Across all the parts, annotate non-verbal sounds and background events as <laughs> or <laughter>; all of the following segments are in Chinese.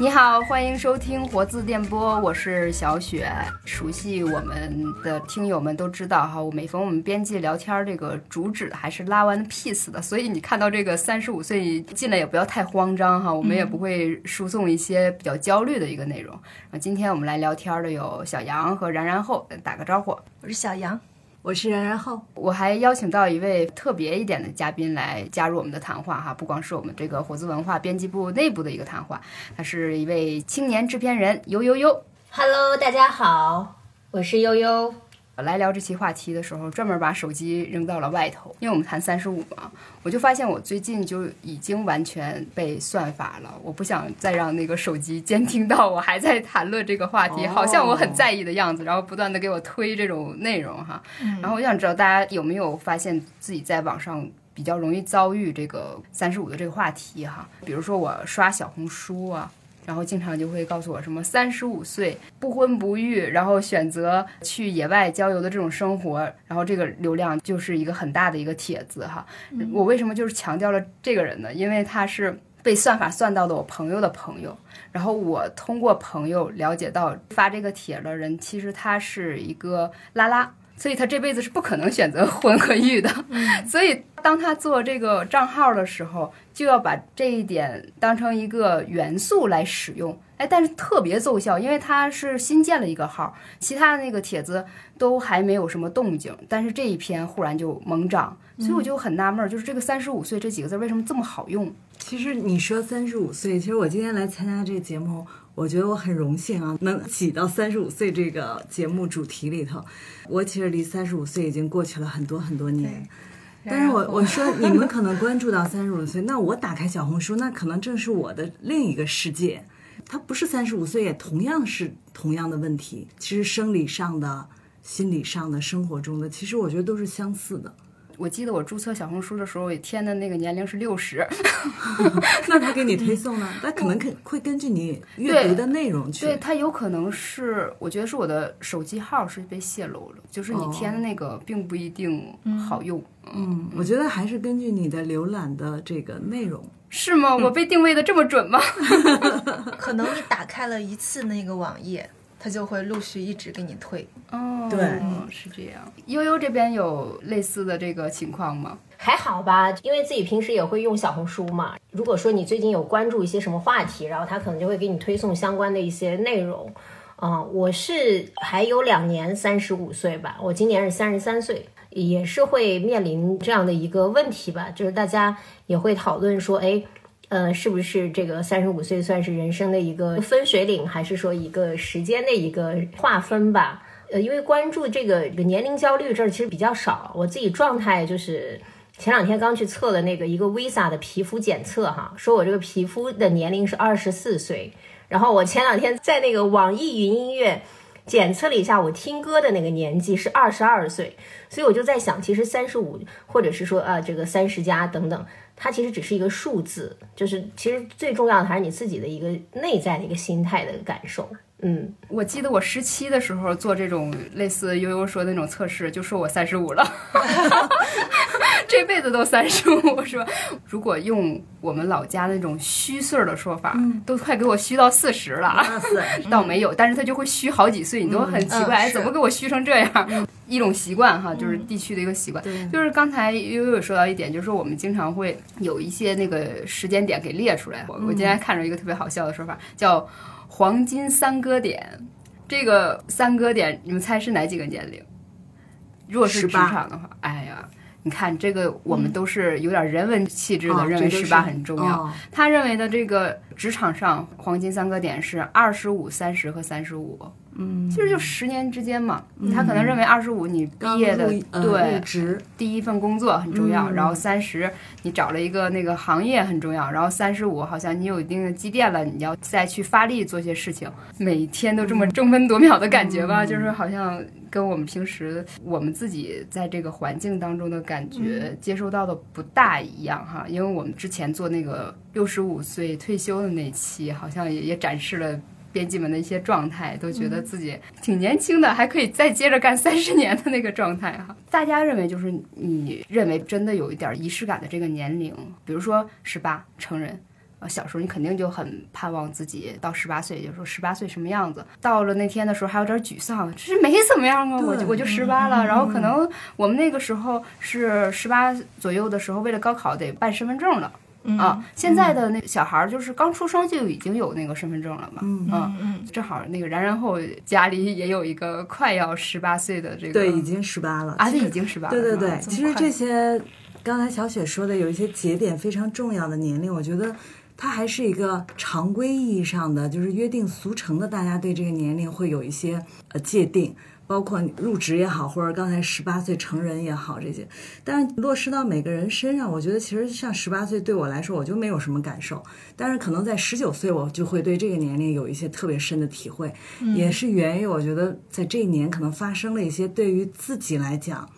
你好，欢迎收听活字电波，我是小雪。熟悉我们的听友们都知道哈，我每逢我们编辑聊天，这个主旨还是拉完 piece 的，所以你看到这个三十五岁进来也不要太慌张哈，我们也不会输送一些比较焦虑的一个内容。那今天我们来聊天的有小杨和然然后，打个招呼。我是小杨。我是然然后，我还邀请到一位特别一点的嘉宾来加入我们的谈话哈，不光是我们这个火字文化编辑部内部的一个谈话，他是一位青年制片人悠悠悠。Hello，大家好，我是悠悠。来聊这期话题的时候，专门把手机扔到了外头，因为我们谈三十五嘛，我就发现我最近就已经完全被算法了。我不想再让那个手机监听到我还在谈论这个话题，好像我很在意的样子，然后不断的给我推这种内容哈。然后我想知道大家有没有发现自己在网上比较容易遭遇这个三十五的这个话题哈？比如说我刷小红书啊。然后经常就会告诉我什么三十五岁不婚不育，然后选择去野外郊游的这种生活，然后这个流量就是一个很大的一个帖子哈。我为什么就是强调了这个人呢？因为他是被算法算到的我朋友的朋友，然后我通过朋友了解到发这个帖的人，其实他是一个拉拉。所以他这辈子是不可能选择 <laughs> 婚和育的，所以当他做这个账号的时候，就要把这一点当成一个元素来使用。哎，但是特别奏效，因为他是新建了一个号，其他的那个帖子都还没有什么动静，但是这一篇忽然就猛涨，所以我就很纳闷，就是这个三十五岁这几个字为什么这么好用？其实你说三十五岁，其实我今天来参加这个节目。我觉得我很荣幸啊，能挤到三十五岁这个节目主题里头。我其实离三十五岁已经过去了很多很多年，但是我我说 <laughs> 你们可能关注到三十五岁，那我打开小红书，那可能正是我的另一个世界。他不是三十五岁，也同样是同样的问题。其实生理上的、心理上的、生活中的，其实我觉得都是相似的。我记得我注册小红书的时候，填的那个年龄是六十。<laughs> <laughs> 那他给你推送呢？他可能肯会根据你阅读的内容去。对他有可能是，我觉得是我的手机号是被泄露了，就是你填的那个并不一定好用。嗯，我觉得还是根据你的浏览的这个内容。是吗？我被定位的这么准吗？<laughs> 可能你打开了一次那个网页。他就会陆续一直给你推哦，对，是这样。悠悠这边有类似的这个情况吗？还好吧，因为自己平时也会用小红书嘛。如果说你最近有关注一些什么话题，然后他可能就会给你推送相关的一些内容。嗯，我是还有两年三十五岁吧，我今年是三十三岁，也是会面临这样的一个问题吧，就是大家也会讨论说，哎。呃，是不是这个三十五岁算是人生的一个分水岭，还是说一个时间的一个划分吧？呃，因为关注这个年龄焦虑这儿其实比较少。我自己状态就是前两天刚去测了那个一个 Visa 的皮肤检测哈，说我这个皮肤的年龄是二十四岁。然后我前两天在那个网易云音乐检测了一下，我听歌的那个年纪是二十二岁。所以我就在想，其实三十五，或者是说啊这个三十加等等。它其实只是一个数字，就是其实最重要的还是你自己的一个内在的一个心态的感受。嗯，我记得我十七的时候做这种类似悠悠说的那种测试，就说我三十五了，<laughs> 这辈子都三十五是吧？如果用我们老家那种虚岁的说法，都快给我虚到四十了。<laughs> 倒没有，但是他就会虚好几岁，你都很奇怪，怎么给我虚成这样？一种习惯哈，就是地区的一个习惯。就是刚才悠悠有说到一点，就是说我们经常会有一些那个时间点给列出来。我我今天看着一个特别好笑的说法，叫。黄金三哥点，这个三哥点，你们猜是哪几个年龄？如果是职场的话，哎呀，你看这个，我们都是有点人文气质的，认为十八很重要。他认为的这个职场上黄金三个点是二十五、三十和三十五。嗯，其实就十年之间嘛，他可能认为二十五你毕业的对职第一份工作很重要，然后三十你找了一个那个行业很重要，然后三十五好像你有一定的积淀了，你要再去发力做些事情，每天都这么争分夺秒的感觉吧，就是好像跟我们平时我们自己在这个环境当中的感觉接收到的不大一样哈，因为我们之前做那个六十五岁退休的那期，好像也也展示了。编辑们的一些状态，都觉得自己挺年轻的，还可以再接着干三十年的那个状态哈。大家认为就是你认为真的有一点仪式感的这个年龄，比如说十八成人，呃，小时候你肯定就很盼望自己到十八岁，就说十八岁什么样子。到了那天的时候还有点沮丧，这没怎么样啊，我就我就十八了。然后可能我们那个时候是十八左右的时候，为了高考得办身份证了。啊，现在的那小孩儿就是刚出生就已经有那个身份证了嘛，嗯嗯，正好那个然然后家里也有一个快要十八岁的这个，对，已经十八了，啊，对，已经十八了，对对对，其实这些刚才小雪说的有一些节点非常重要的年龄，我觉得它还是一个常规意义上的，就是约定俗成的，大家对这个年龄会有一些呃界定。包括入职也好，或者刚才十八岁成人也好，这些，但是落实到每个人身上，我觉得其实像十八岁对我来说，我就没有什么感受。但是可能在十九岁，我就会对这个年龄有一些特别深的体会，也是源于我觉得在这一年可能发生了一些对于自己来讲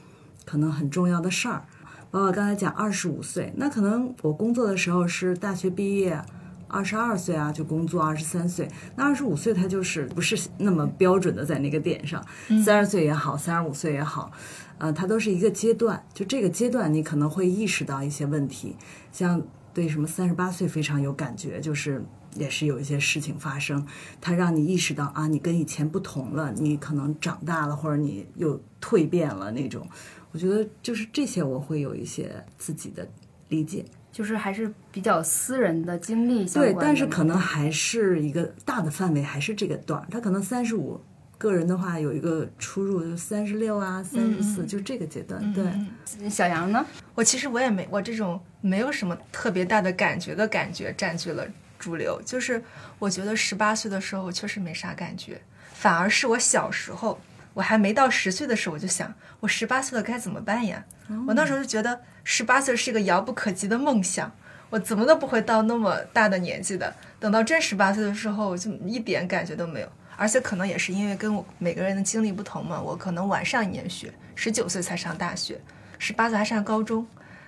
可能很重要的事儿。包括刚才讲二十五岁，那可能我工作的时候是大学毕业。二十二岁啊，就工作；二十三岁，那二十五岁他就是不是那么标准的在那个点上。三十岁也好，三十五岁也好，呃，它都是一个阶段。就这个阶段，你可能会意识到一些问题，像对什么三十八岁非常有感觉，就是也是有一些事情发生，它让你意识到啊，你跟以前不同了，你可能长大了，或者你又蜕变了那种。我觉得就是这些，我会有一些自己的理解。就是还是比较私人的经历相关，对，但是可能还是一个大的范围，还是这个段儿。他可能三十五，个人的话有一个出入，就三十六啊，三十四，就这个阶段。对，小杨呢？我其实我也没，我这种没有什么特别大的感觉的感觉占据了主流。就是我觉得十八岁的时候确实没啥感觉，反而是我小时候，我还没到十岁的时候，我就想，我十八岁了该怎么办呀？我那时候就觉得。十八岁是一个遥不可及的梦想，我怎么都不会到那么大的年纪的。等到真十八岁的时候，我就一点感觉都没有。而且可能也是因为跟我每个人的经历不同嘛，我可能晚上一年学，十九岁才上大学，十八岁还上高中，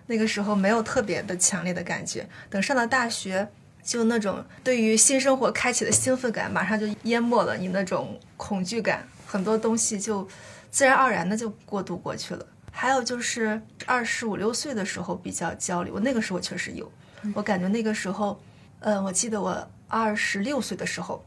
那个时候没有特别的强烈的感觉。等上了大学，就那种对于新生活开启的兴奋感，马上就淹没了你那种恐惧感，很多东西就自然而然的就过渡过去了。还有就是二十五六岁的时候比较焦虑，我那个时候确实有，我感觉那个时候，嗯，我记得我二十六岁的时候，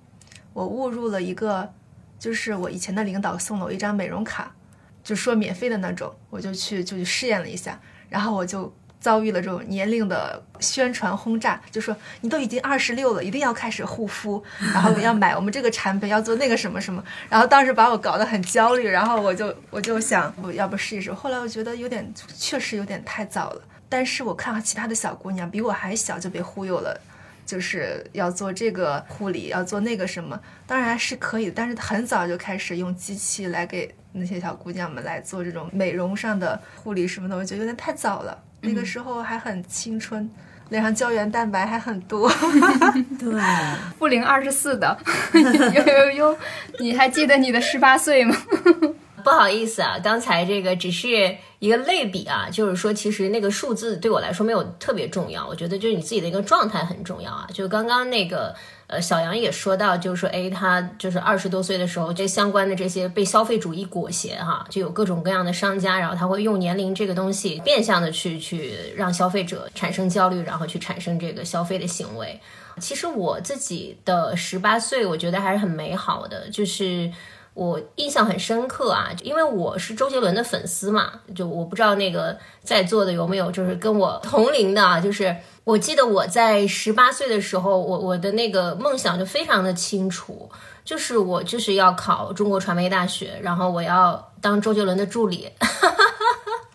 我误入了一个，就是我以前的领导送了我一张美容卡，就说免费的那种，我就去就去试验了一下，然后我就。遭遇了这种年龄的宣传轰炸，就说你都已经二十六了，一定要开始护肤，然后要买我们这个产品，要做那个什么什么，<laughs> 然后当时把我搞得很焦虑，然后我就 <laughs> 我就想，我要不试一试。后来我觉得有点，确实有点太早了。但是我看到其他的小姑娘比我还小就被忽悠了，就是要做这个护理，要做那个什么，当然是可以，但是很早就开始用机器来给那些小姑娘们来做这种美容上的护理什么的，我觉得有点太早了。那个时候还很青春，脸上胶原蛋白还很多。<laughs> 对，<laughs> 不龄二十四的，呦呦呦，你还记得你的十八岁吗？<laughs> 不好意思啊，刚才这个只是一个类比啊，就是说其实那个数字对我来说没有特别重要，我觉得就是你自己的一个状态很重要啊。就刚刚那个。呃，小杨也说到，就是说，哎，他就是二十多岁的时候，这相关的这些被消费主义裹挟，哈，就有各种各样的商家，然后他会用年龄这个东西，变相的去去让消费者产生焦虑，然后去产生这个消费的行为。其实我自己的十八岁，我觉得还是很美好的，就是我印象很深刻啊，因为我是周杰伦的粉丝嘛，就我不知道那个在座的有没有就是跟我同龄的啊，就是。我记得我在十八岁的时候，我我的那个梦想就非常的清楚，就是我就是要考中国传媒大学，然后我要当周杰伦的助理。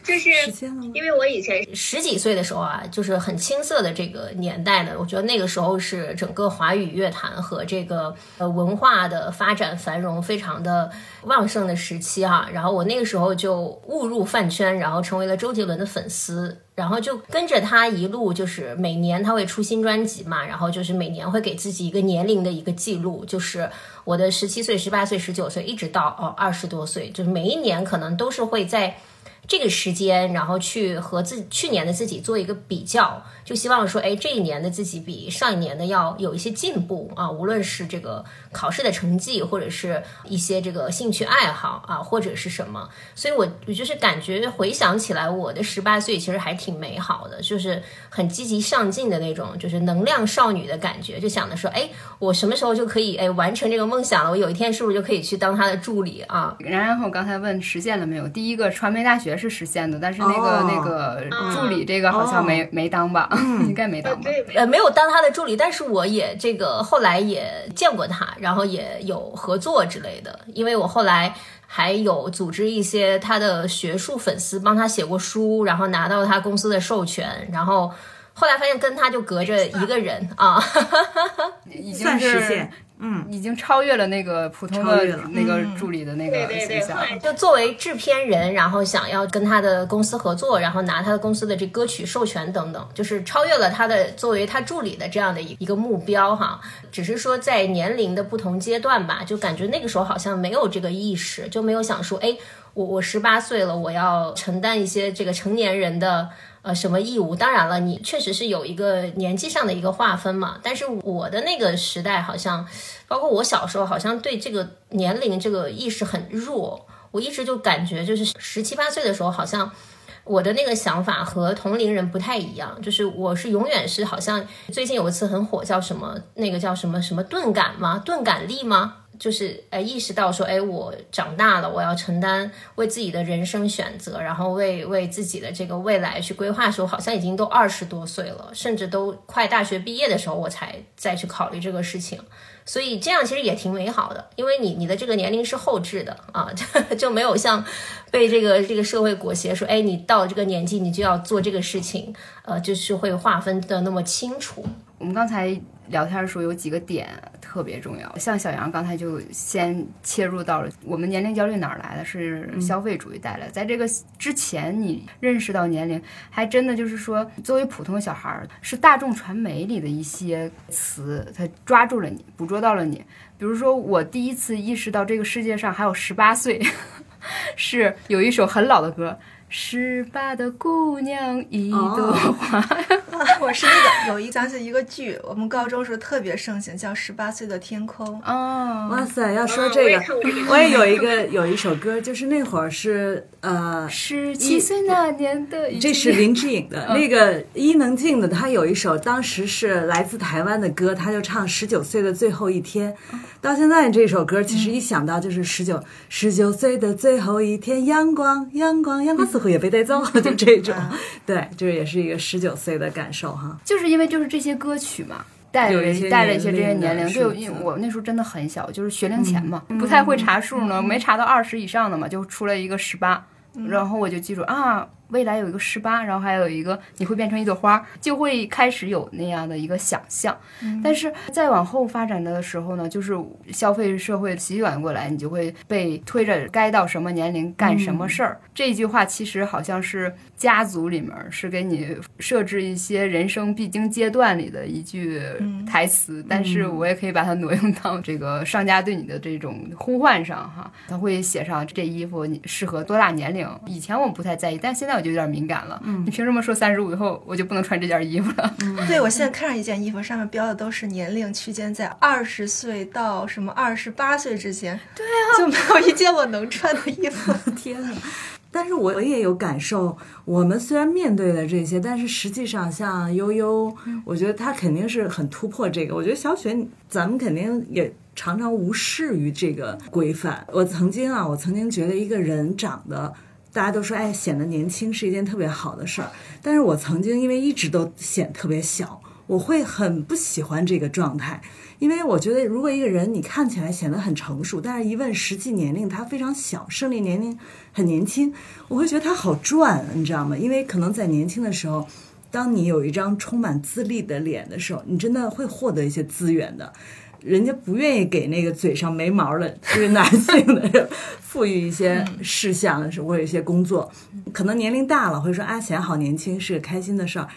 就是因为我以前十几岁的时候啊，就是很青涩的这个年代呢，我觉得那个时候是整个华语乐坛和这个呃文化的发展繁荣非常的旺盛的时期哈。然后我那个时候就误入饭圈，然后成为了周杰伦的粉丝，然后就跟着他一路，就是每年他会出新专辑嘛，然后就是每年会给自己一个年龄的一个记录，就是我的十七岁、十八岁、十九岁，一直到哦二十多岁，就是每一年可能都是会在。这个时间，然后去和自去年的自己做一个比较，就希望说，哎，这一年的自己比上一年的要有一些进步啊，无论是这个考试的成绩，或者是一些这个兴趣爱好啊，或者是什么。所以我我就是感觉回想起来，我的十八岁其实还挺美好的，就是很积极上进的那种，就是能量少女的感觉，就想着说，哎，我什么时候就可以哎完成这个梦想了？我有一天是不是就可以去当他的助理啊？然后刚才问实现了没有？第一个传媒大学是实现的，但是那个、哦那个助理这个好像没、没当吧？<laughs> 应该没当吧？呃，没有当他的助理，但是我也这个后来也见过他，然后也有合作之类的，因为我后来还有组织一些他的学术粉丝帮他写过书，然后拿到他公司的授权，然后后来发现跟他就隔着一个人啊，<laughs> 已经实是现。嗯，已经超越了那个普通的超越了那个助理的那个形象。就作为制片人，然后想要跟他的公司合作，然后拿他的公司的这歌曲授权等等，就是超越了他的作为他助理的这样的一一个目标哈。只是说在年龄的不同阶段吧，就感觉那个时候好像没有这个意识，就没有想说，哎，我我十八岁了，我要承担一些这个成年人的。呃，什么义务？当然了，你确实是有一个年纪上的一个划分嘛。但是我的那个时代，好像包括我小时候，好像对这个年龄这个意识很弱。我一直就感觉，就是十七八岁的时候，好像我的那个想法和同龄人不太一样。就是我是永远是好像最近有一次很火，叫什么那个叫什么什么钝感吗？钝感力吗？就是呃意识到说，哎，我长大了，我要承担为自己的人生选择，然后为为自己的这个未来去规划的时候，好像已经都二十多岁了，甚至都快大学毕业的时候，我才再去考虑这个事情。所以这样其实也挺美好的，因为你你的这个年龄是后置的啊，<laughs> 就就没有像被这个这个社会裹挟说，哎，你到这个年纪你就要做这个事情，呃，就是会划分的那么清楚。我们刚才聊天的时候有几个点特别重要，像小杨刚才就先切入到了我们年龄焦虑哪儿来的，是消费主义带来的。在这个之前，你认识到年龄，还真的就是说，作为普通小孩儿，是大众传媒里的一些词，它抓住了你，捕捉到了你。比如说，我第一次意识到这个世界上还有十八岁，<laughs> 是有一首很老的歌。十八的姑娘一朵花，<laughs> 我是那个有一想起一个剧，我们高中时候特别盛行，叫《十八岁的天空》。哦，哇塞！要说这个，我也有一个有一首歌，就是那会儿是呃，十七岁那年的，这是林志颖的那个伊能静的，她有一首当时是来自台湾的歌，她就唱十九岁的最后一天。到现在这首歌，其实一想到就是十九十九岁的最后一天，阳光阳光阳光似乎也被带走，就这种，<laughs> 对，就是也是一个十九岁的感受哈。就是因为就是这些歌曲嘛。带了有一些带了一些这些年龄就因为我那时候真的很小，就是学龄前嘛，不太会查数呢，没查到二十以上的嘛，就出了一个十八，然后我就记住啊，未来有一个十八，然后还有一个你会变成一朵花，就会开始有那样的一个想象。但是再往后发展的时候呢，就是消费社会席卷过来，你就会被推着该到什么年龄干什么事儿。这句话其实好像是家族里面是给你设置一些人生必经阶段里的一句台词，但是我也可以把它挪用到这个商家对你的这种呼唤上哈，他会写上这衣服你适合多大年龄。以前我们不太在意，但现在我就有点敏感了。嗯你凭什么说三十五以后我就不能穿这件衣服了？嗯对，我现在看上一件衣服，上面标的都是年龄区间在二十岁到什么二十八岁之间。对啊，就没有一件我能穿的衣服。<laughs> 天呐！但是我也有感受，我们虽然面对了这些，但是实际上像悠悠，我觉得他肯定是很突破这个。我觉得小雪，咱们肯定也常常无视于这个规范。我曾经啊，我曾经觉得一个人长得。大家都说，哎，显得年轻是一件特别好的事儿。但是我曾经因为一直都显特别小，我会很不喜欢这个状态，因为我觉得如果一个人你看起来显得很成熟，但是一问实际年龄他非常小，生理年龄很年轻，我会觉得他好赚，你知道吗？因为可能在年轻的时候，当你有一张充满资历的脸的时候，你真的会获得一些资源的。人家不愿意给那个嘴上没毛的，就是男性的人赋予一些事项，是我有一些工作，可能年龄大了会说啊，显好年轻是个开心的事儿，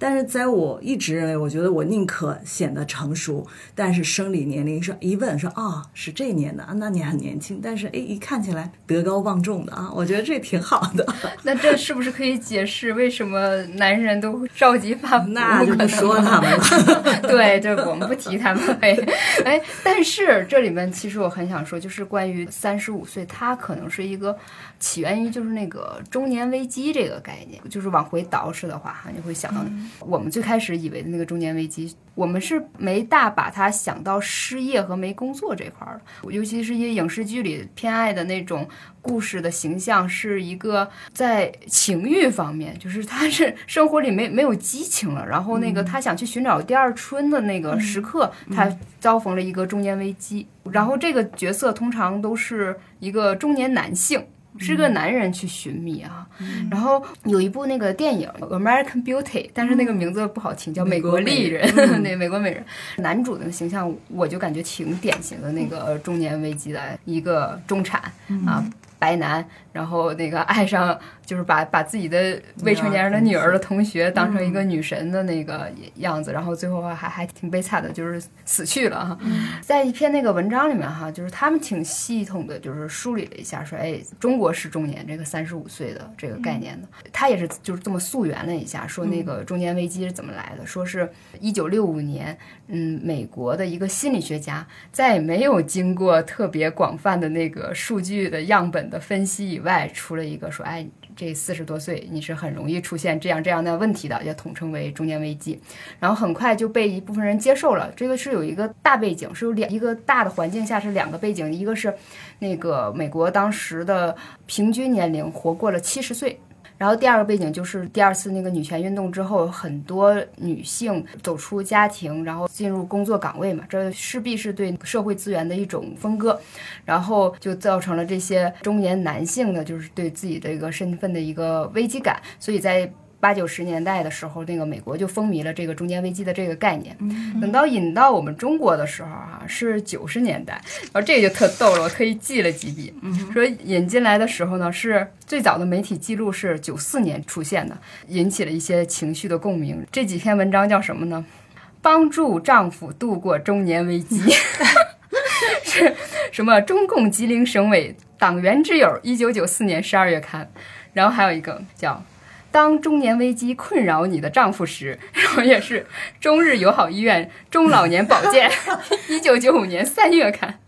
但是在我一直认为，我觉得我宁可显得成熟，但是生理年龄说一问说啊、是这年的啊，那你很年轻，但是哎一看起来德高望重的啊，我觉得这挺好的。<laughs> 那这是不是可以解释为什么男人都着急发福？那就不说他们了。<laughs> 对，这我们不提他们。哎哎，但是这里面其实我很想说，就是关于三十五岁，它可能是一个起源于就是那个中年危机这个概念，就是往回倒饬的话，哈，你会想到我们最开始以为的那个中年危机，我们是没大把它想到失业和没工作这块儿的，尤其是因为影视剧里偏爱的那种。故事的形象是一个在情欲方面，就是他是生活里没没有激情了，然后那个他想去寻找第二春的那个时刻，他遭逢了一个中年危机。然后这个角色通常都是一个中年男性。是个男人去寻觅啊，然后有一部那个电影《American Beauty》，但是那个名字不好听，叫《美国丽人》。<laughs> 那，美国美人，男主的形象我就感觉挺典型的那个中年危机的一个中产啊。白男，然后那个爱上就是把把自己的未成年人的女儿的同学当成一个女神的那个样子，然后最后还还挺悲惨的，就是死去了哈。<laughs> 在一篇那个文章里面哈，就是他们挺系统的，就是梳理了一下，说哎，中国式中年这个三十五岁的这个概念的，他也是就是这么溯源了一下，说那个中年危机是怎么来的，说是一九六五年，嗯，美国的一个心理学家在没有经过特别广泛的那个数据的样本。的分析以外，出了一个说，哎，这四十多岁你是很容易出现这样这样的问题的，也统称为中年危机。然后很快就被一部分人接受了。这个是有一个大背景，是有两一个大的环境下是两个背景，一个是那个美国当时的平均年龄活过了七十岁。然后第二个背景就是第二次那个女权运动之后，很多女性走出家庭，然后进入工作岗位嘛，这势必是对社会资源的一种分割，然后就造成了这些中年男性的，就是对自己的一个身份的一个危机感，所以在。八九十年代的时候，那个美国就风靡了这个中年危机的这个概念。等到引到我们中国的时候啊，是九十年代，然后这个就特逗了，我特意记了几笔。说引进来的时候呢，是最早的媒体记录是九四年出现的，引起了一些情绪的共鸣。这几篇文章叫什么呢？帮助丈夫度过中年危机，<laughs> 是什么？中共吉林省委党员之友，一九九四年十二月刊。然后还有一个叫。当中年危机困扰你的丈夫时，<laughs> 然后也是中日友好医院中老年保健，<laughs> 一九九五年三月刊，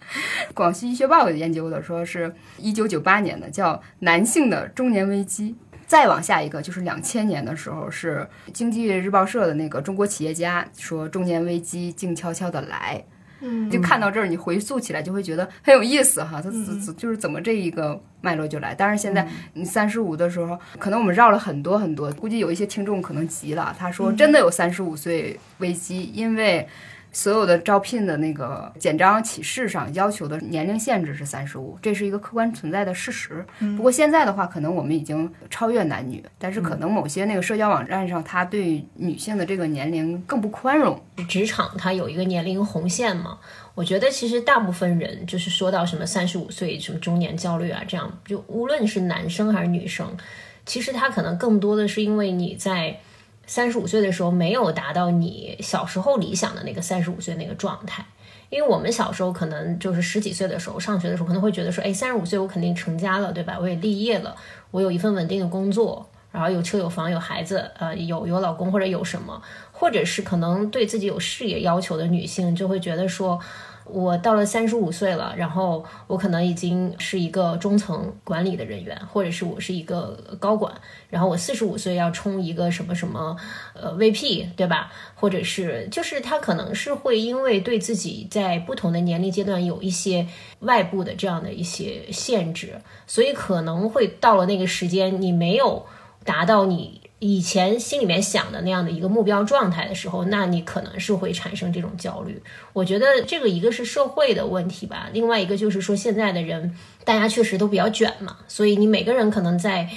广西医学报研究的，说是一九九八年的，叫男性的中年危机。再往下一个就是两千年的时候，是经济日报社的那个中国企业家说中年危机静悄悄的来。嗯，就看到这儿，你回溯起来就会觉得很有意思哈。它怎就是怎么这一个脉络就来。当然现在你三十五的时候，可能我们绕了很多很多，估计有一些听众可能急了。他说真的有三十五岁危机，因为。所有的招聘的那个简章启事上要求的年龄限制是三十五，这是一个客观存在的事实。不过现在的话，可能我们已经超越男女，但是可能某些那个社交网站上，他对女性的这个年龄更不宽容。职场它有一个年龄红线嘛？我觉得其实大部分人就是说到什么三十五岁什么中年焦虑啊，这样就无论是男生还是女生，其实他可能更多的是因为你在。三十五岁的时候没有达到你小时候理想的那个三十五岁那个状态，因为我们小时候可能就是十几岁的时候上学的时候，可能会觉得说，哎，三十五岁我肯定成家了，对吧？我也立业了，我有一份稳定的工作，然后有车有房有孩子，呃，有有老公或者有什么，或者是可能对自己有事业要求的女性就会觉得说。我到了三十五岁了，然后我可能已经是一个中层管理的人员，或者是我是一个高管，然后我四十五岁要冲一个什么什么呃 VP，对吧？或者是就是他可能是会因为对自己在不同的年龄阶段有一些外部的这样的一些限制，所以可能会到了那个时间，你没有达到你。以前心里面想的那样的一个目标状态的时候，那你可能是会产生这种焦虑。我觉得这个一个是社会的问题吧，另外一个就是说现在的人大家确实都比较卷嘛，所以你每个人可能在，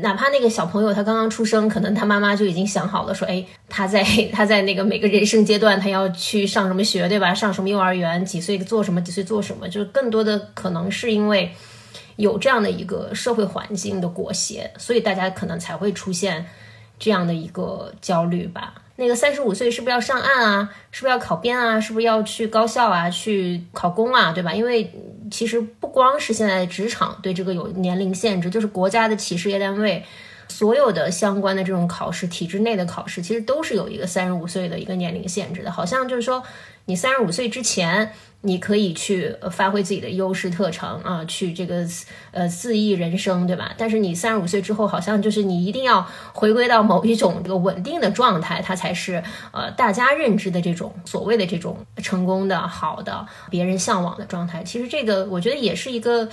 哪怕那个小朋友他刚刚出生，可能他妈妈就已经想好了说，哎，他在他在那个每个人生阶段他要去上什么学，对吧？上什么幼儿园，几岁做什么，几岁做什么，就更多的可能是因为有这样的一个社会环境的裹挟，所以大家可能才会出现。这样的一个焦虑吧。那个三十五岁是不是要上岸啊？是不是要考编啊？是不是要去高校啊？去考公啊？对吧？因为其实不光是现在的职场对这个有年龄限制，就是国家的企事业单位。所有的相关的这种考试，体制内的考试，其实都是有一个三十五岁的一个年龄限制的。好像就是说，你三十五岁之前，你可以去发挥自己的优势特长啊，去这个呃肆意人生，对吧？但是你三十五岁之后，好像就是你一定要回归到某一种这个稳定的状态，它才是呃大家认知的这种所谓的这种成功的好的别人向往的状态。其实这个我觉得也是一个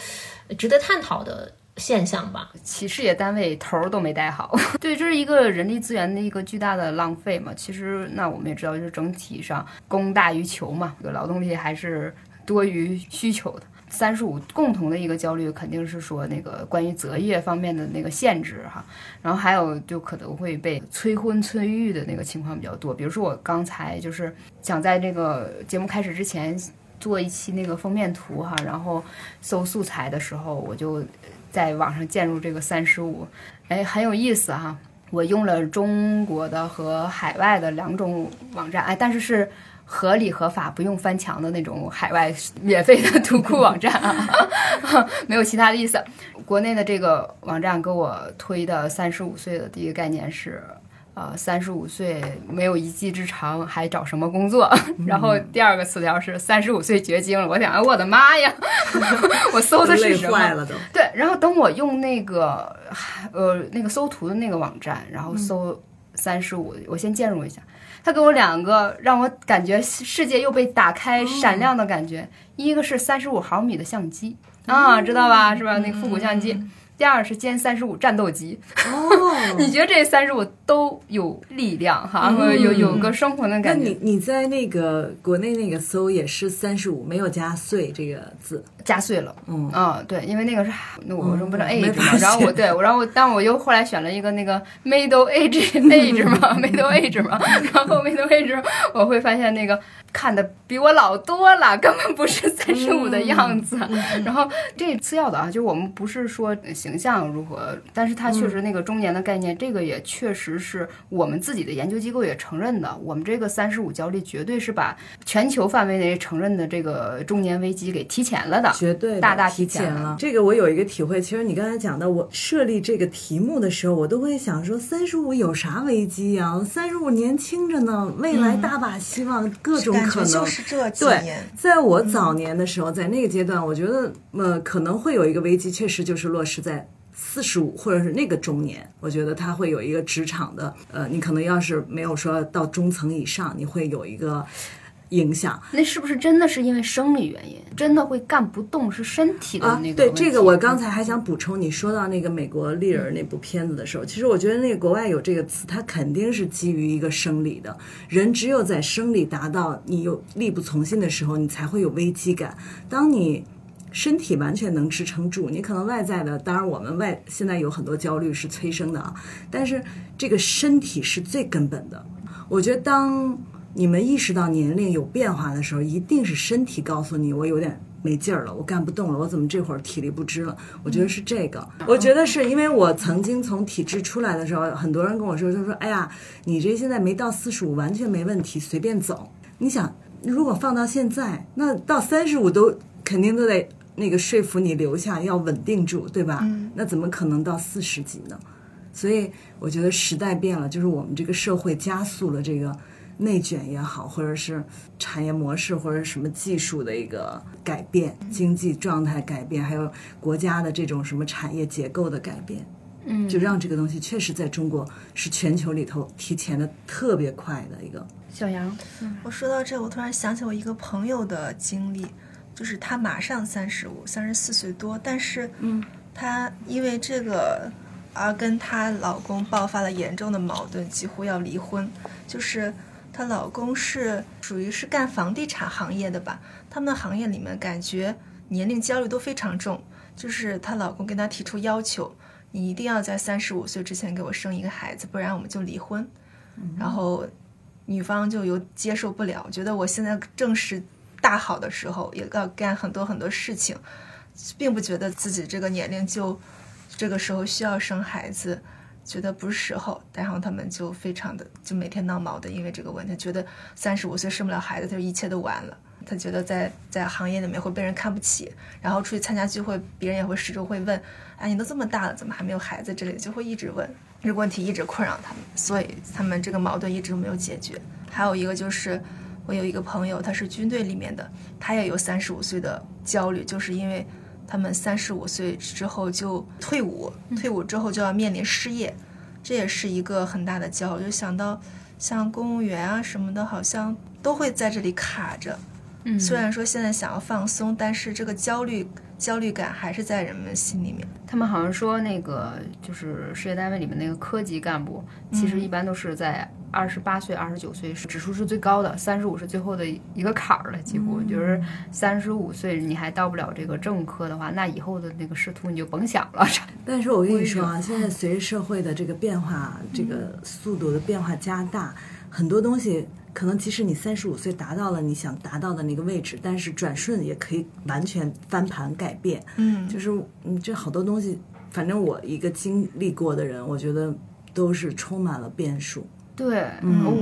值得探讨的。现象吧，企事业单位头儿都没带好，<laughs> 对，这是一个人力资源的一个巨大的浪费嘛。其实那我们也知道，就是整体上供大于求嘛，这个劳动力还是多于需求的。三十五共同的一个焦虑肯定是说那个关于择业方面的那个限制哈，然后还有就可能会被催婚催育的那个情况比较多。比如说我刚才就是想在这个节目开始之前做一期那个封面图哈，然后搜素材的时候我就。在网上建入这个三十五，哎，很有意思哈。我用了中国的和海外的两种网站，哎，但是是合理合法、不用翻墙的那种海外免费的图库网站啊，<laughs> 没有其他的意思。国内的这个网站给我推的三十五岁的第一个概念是。呃，三十五岁没有一技之长，还找什么工作？<laughs> 然后第二个词条是三十五岁绝经了。我想，我的妈呀！<laughs> 我搜的是什么？对，然后等我用那个呃那个搜图的那个网站，然后搜三十五，我先介入一下，他给我两个让我感觉世界又被打开、闪亮的感觉。一个是三十五毫米的相机啊，知道吧？是吧？那个复古相机。第二是歼三十五战斗机，哦，<laughs> 你觉得这三十五都有力量哈，有有个生活的感觉。那你你在那个国内那个搜也是三十五，没有加岁这个字，加岁了。嗯啊，对，因为那个是那我说不能 age 嘛，然后我对我然后但我又后来选了一个那个 middle age age 嘛，middle age 嘛，<laughs> 然后 middle age 我会发现那个。看的比我老多了，<laughs> 根本不是三十五的样子。<laughs> 然后这次要的啊，就是我们不是说形象如何，但是它确实那个中年的概念，这个也确实是我们自己的研究机构也承认的。我们这个三十五焦虑绝对是把全球范围内承认的这个中年危机给提前了的，绝对大大提前了。这个我有一个体会，其实你刚才讲的，我设立这个题目的时候，我都会想说，三十五有啥危机呀？三十五年轻着呢，未来大把希望，各种。可能就是这几年，在我早年的时候，在那个阶段，我觉得呃可能会有一个危机，确实就是落实在四十五或者是那个中年，我觉得他会有一个职场的呃，你可能要是没有说到中层以上，你会有一个。影响那是不是真的是因为生理原因，真的会干不动，是身体的那个？对，这个我刚才还想补充，你说到那个美国丽人那部片子的时候，其实我觉得那个国外有这个词，它肯定是基于一个生理的。人只有在生理达到你有力不从心的时候，你才会有危机感。当你身体完全能支撑住，你可能外在的，当然我们外现在有很多焦虑是催生的啊，但是这个身体是最根本的。我觉得当。你们意识到年龄有变化的时候，一定是身体告诉你我有点没劲儿了，我干不动了，我怎么这会儿体力不支了？我觉得是这个。我觉得是因为我曾经从体制出来的时候，很多人跟我说，他说：“哎呀，你这现在没到四十五，完全没问题，随便走。”你想，如果放到现在，那到三十五都肯定都得那个说服你留下，要稳定住，对吧？那怎么可能到四十几呢？所以我觉得时代变了，就是我们这个社会加速了这个。内卷也好，或者是产业模式或者什么技术的一个改变，经济状态改变，还有国家的这种什么产业结构的改变，嗯，就让这个东西确实在中国是全球里头提前的特别快的一个。小杨，我说到这，我突然想起我一个朋友的经历，就是她马上三十五，三十四岁多，但是，嗯，她因为这个而跟她老公爆发了严重的矛盾，几乎要离婚，就是。她老公是属于是干房地产行业的吧？他们的行业里面感觉年龄焦虑都非常重。就是她老公跟她提出要求，你一定要在三十五岁之前给我生一个孩子，不然我们就离婚。然后女方就有接受不了，觉得我现在正是大好的时候，也要干很多很多事情，并不觉得自己这个年龄就这个时候需要生孩子。觉得不是时候，然后他们就非常的就每天闹矛盾，因为这个问题，觉得三十五岁生不了孩子，他就一切都完了。他觉得在在行业里面会被人看不起，然后出去参加聚会，别人也会始终会问，哎，你都这么大了，怎么还没有孩子之类的，就会一直问，这个问题一直困扰他们，所以他们这个矛盾一直没有解决。还有一个就是，我有一个朋友，他是军队里面的，他也有三十五岁的焦虑，就是因为他们三十五岁之后就退伍，退伍之后就要面临失业，这也是一个很大的焦虑。就想到像公务员啊什么的，好像都会在这里卡着。嗯虽然说现在想要放松，但是这个焦虑焦虑感还是在人们心里面。他们好像说那个就是事业单位里面那个科级干部，其实一般都是在二十八岁、二十九岁是指数是最高的，三十五是最后的一个坎儿了。几乎就是三十五岁你还到不了这个正科的话，那以后的那个仕途你就甭想了。<laughs> 但是我跟你说啊，现在随着社会的这个变化，这个速度的变化加大，很多东西可能即使你三十五岁达到了你想达到的那个位置，但是转瞬也可以完全翻盘改变。嗯就是嗯，这好多东西，反正我一个经历过的人，我觉得都是充满了变数。对，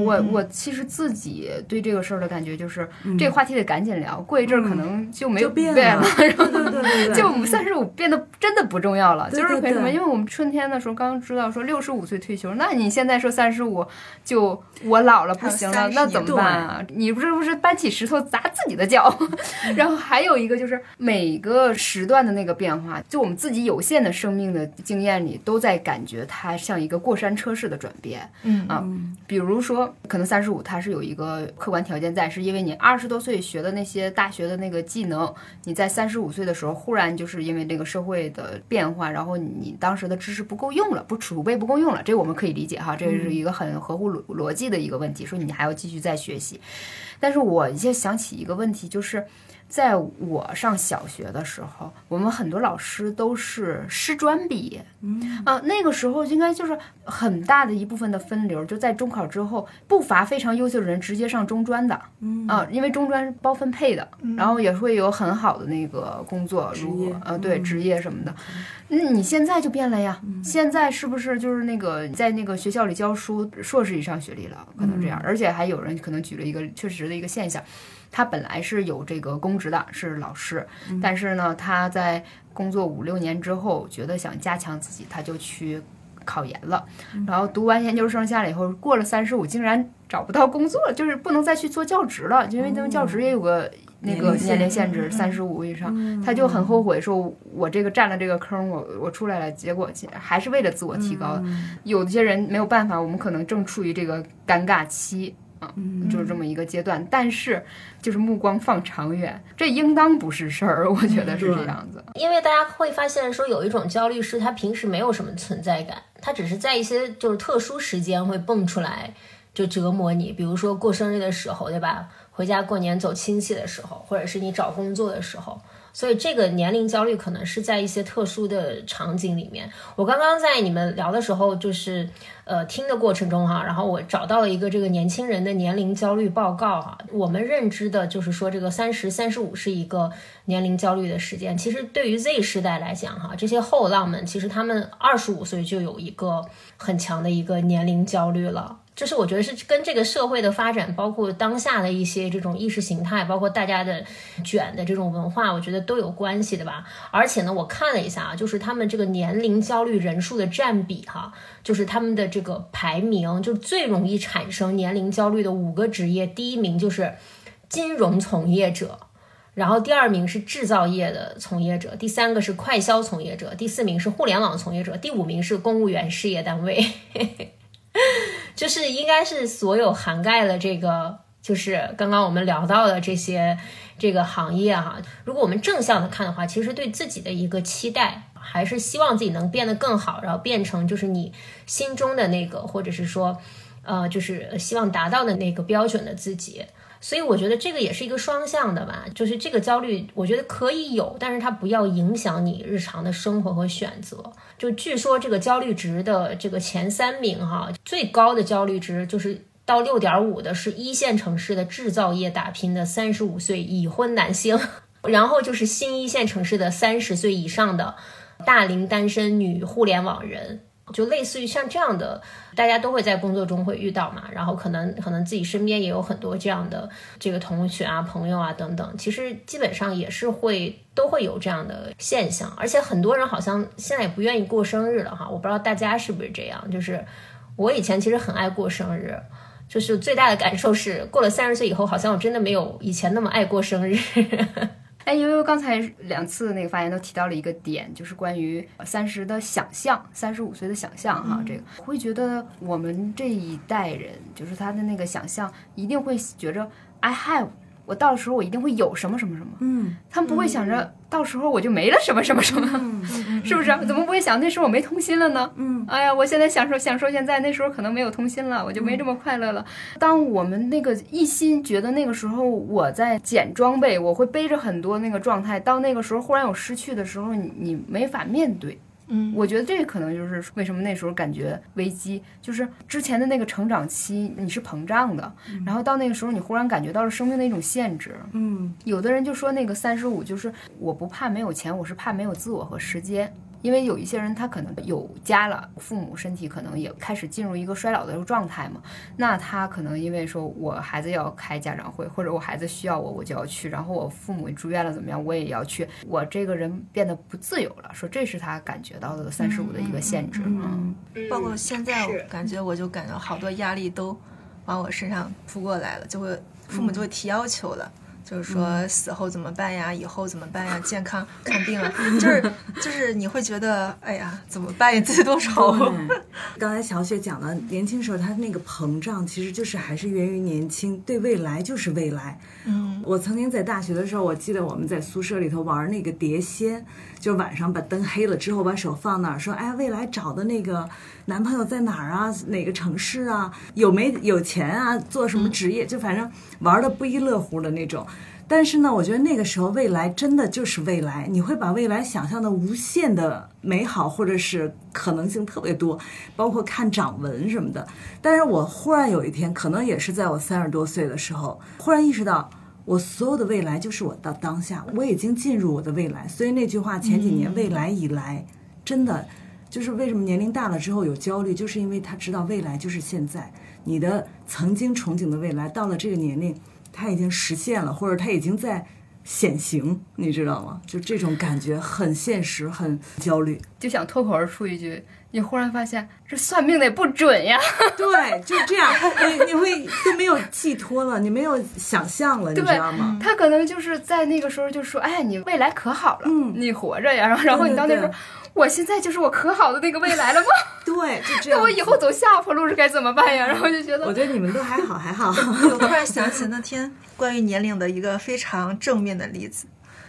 我我其实自己对这个事儿的感觉就是，这个话题得赶紧聊，过一阵儿可能就没有变了 <laughs> 了，对对对对对，就我们三十五变得真的不重要了，对对就是为什么？因为我们春天的时候刚刚知道说六十五岁退休，那你现在说三十五就我老了不行了，还有30那怎么办啊？你不是不是搬起石头砸自己的脚？<laughs> 然后还有一个就是每个时段的那个变化，就我们自己有限的生命的经验里，都在感觉它像一个过山车式的转变。嗯啊，比如说，可能三十五它是有一个客观条件在，是因为你二十多岁学的那些大学的那个技能，你在三十五岁的时候，忽然就是因为这个社会的变化，然后你当时的知识不够用了，不储备不够用了，这我们可以理解哈，这是一个很合乎逻逻辑的一个问题，说你还要继续再学习。但是我就想起一个问题，就是。在我上小学的时候，我们很多老师都是师专毕业，嗯。啊，那个时候应该就是很大的一部分的分流，就在中考之后，不乏非常优秀的人直接上中专的，嗯啊，因为中专是包分配的，然后也会有很好的那个工作，如呃对职业什么的，那你现在就变了呀，现在是不是就是那个在那个学校里教书，硕士以上学历了，可能这样，而且还有人可能举了一个确实的一个现象。他本来是有这个公职的，是老师，但是呢，他在工作五六年之后，觉得想加强自己，他就去考研了。然后读完研究生下来以后，过了三十五，竟然找不到工作，就是不能再去做教职了，因为那个教职也有个。那个年龄限制三十五以上，他就很后悔，说我这个占了这个坑，我我出来了，结果还是为了自我提高。有些人没有办法，我们可能正处于这个尴尬期。啊，就是这么一个阶段，但是就是目光放长远，这应当不是事儿，<laughs> 我觉得是这样子。因为大家会发现说，有一种焦虑是他平时没有什么存在感，他只是在一些就是特殊时间会蹦出来，就折磨你。比如说过生日的时候，对吧？回家过年走亲戚的时候，或者是你找工作的时候。所以这个年龄焦虑可能是在一些特殊的场景里面。我刚刚在你们聊的时候，就是呃听的过程中哈，然后我找到了一个这个年轻人的年龄焦虑报告哈。我们认知的就是说这个三十三十五是一个年龄焦虑的时间。其实对于 Z 世代来讲哈，这些后浪们其实他们二十五岁就有一个很强的一个年龄焦虑了。就是我觉得是跟这个社会的发展，包括当下的一些这种意识形态，包括大家的卷的这种文化，我觉得都有关系的吧。而且呢，我看了一下啊，就是他们这个年龄焦虑人数的占比哈，就是他们的这个排名，就最容易产生年龄焦虑的五个职业，第一名就是金融从业者。然后第二名是制造业的从业者，第三个是快销从业者，第四名是互联网从业者，第五名是公务员事业单位。<laughs> <laughs> 就是应该是所有涵盖了这个，就是刚刚我们聊到的这些这个行业哈。如果我们正向的看的话，其实对自己的一个期待，还是希望自己能变得更好，然后变成就是你心中的那个，或者是说，呃，就是希望达到的那个标准的自己。所以我觉得这个也是一个双向的吧，就是这个焦虑，我觉得可以有，但是它不要影响你日常的生活和选择。就据说这个焦虑值的这个前三名哈，最高的焦虑值就是到六点五的是一线城市的制造业打拼的三十五岁已婚男性，<laughs> 然后就是新一线城市的三十岁以上的大龄单身女互联网人。就类似于像这样的，大家都会在工作中会遇到嘛，然后可能可能自己身边也有很多这样的这个同学啊、朋友啊等等，其实基本上也是会都会有这样的现象，而且很多人好像现在也不愿意过生日了哈，我不知道大家是不是这样，就是我以前其实很爱过生日。就是最大的感受是，过了三十岁以后，好像我真的没有以前那么爱过生日。哎，悠悠刚才两次那个发言都提到了一个点，就是关于三十的想象，三十五岁的想象哈，这个我会觉得我们这一代人，就是他的那个想象，一定会觉着 I have。我到时候我一定会有什么什么什么，嗯，他们不会想着到时候我就没了什么什么什么，<laughs> 是不是？怎么不会想那时候我没童心了呢？嗯，哎呀，我现在享受享受现在，那时候可能没有童心了，我就没这么快乐了。当我们那个一心觉得那个时候我在捡装备，我会背着很多那个状态，到那个时候忽然有失去的时候，你你没法面对。嗯，我觉得这可能就是为什么那时候感觉危机，就是之前的那个成长期你是膨胀的，然后到那个时候你忽然感觉到了生命的一种限制。嗯，有的人就说那个三十五就是我不怕没有钱，我是怕没有自我和时间。因为有一些人他可能有家了，父母身体可能也开始进入一个衰老的一个状态嘛，那他可能因为说我孩子要开家长会，或者我孩子需要我，我就要去，然后我父母住院了怎么样，我也要去，我这个人变得不自由了，说这是他感觉到的三十五的一个限制嗯包括现在，我感觉我就感觉好多压力都往我身上扑过来了，就会父母就会提要求了。就是说死后怎么办呀？以后怎么办呀？健康看病啊，就是就是你会觉得，哎呀，怎么办呀？自己多愁。<laughs> 刚才小雪讲的，年轻时候他那个膨胀，其实就是还是源于年轻，对未来就是未来。嗯，我曾经在大学的时候，我记得我们在宿舍里头玩那个碟仙，就晚上把灯黑了之后，把手放那儿，说：“哎，未来找的那个男朋友在哪儿啊？哪个城市啊？有没有钱啊？做什么职业？就反正玩的不亦乐乎的那种。”但是呢，我觉得那个时候未来真的就是未来，你会把未来想象的无限的美好，或者是可能性特别多，包括看掌纹什么的。但是我忽然有一天，可能也是在我三十多岁的时候，忽然意识到，我所有的未来就是我的当下，我已经进入我的未来。所以那句话前几年“未来以来”，真的就是为什么年龄大了之后有焦虑，就是因为他知道未来就是现在，你的曾经憧憬的未来到了这个年龄。他已经实现了，或者他已经在显形，你知道吗？就这种感觉很现实，很焦虑。就想脱口而出一句，你忽然发现这算命的也不准呀。<laughs> 对，就这样，你你会都没有寄托了，你没有想象了，你知道吗？他可能就是在那个时候就说，哎，你未来可好了，嗯你活着呀。然后然后你到那时候我现在就是我可好的那个未来了吗？<laughs> 对，就这样那。我以后走下坡路是该怎么办呀？然后就觉得，我觉得你们都还好，还好。<laughs> 我突然想起那天关于年龄的一个非常正面的例子，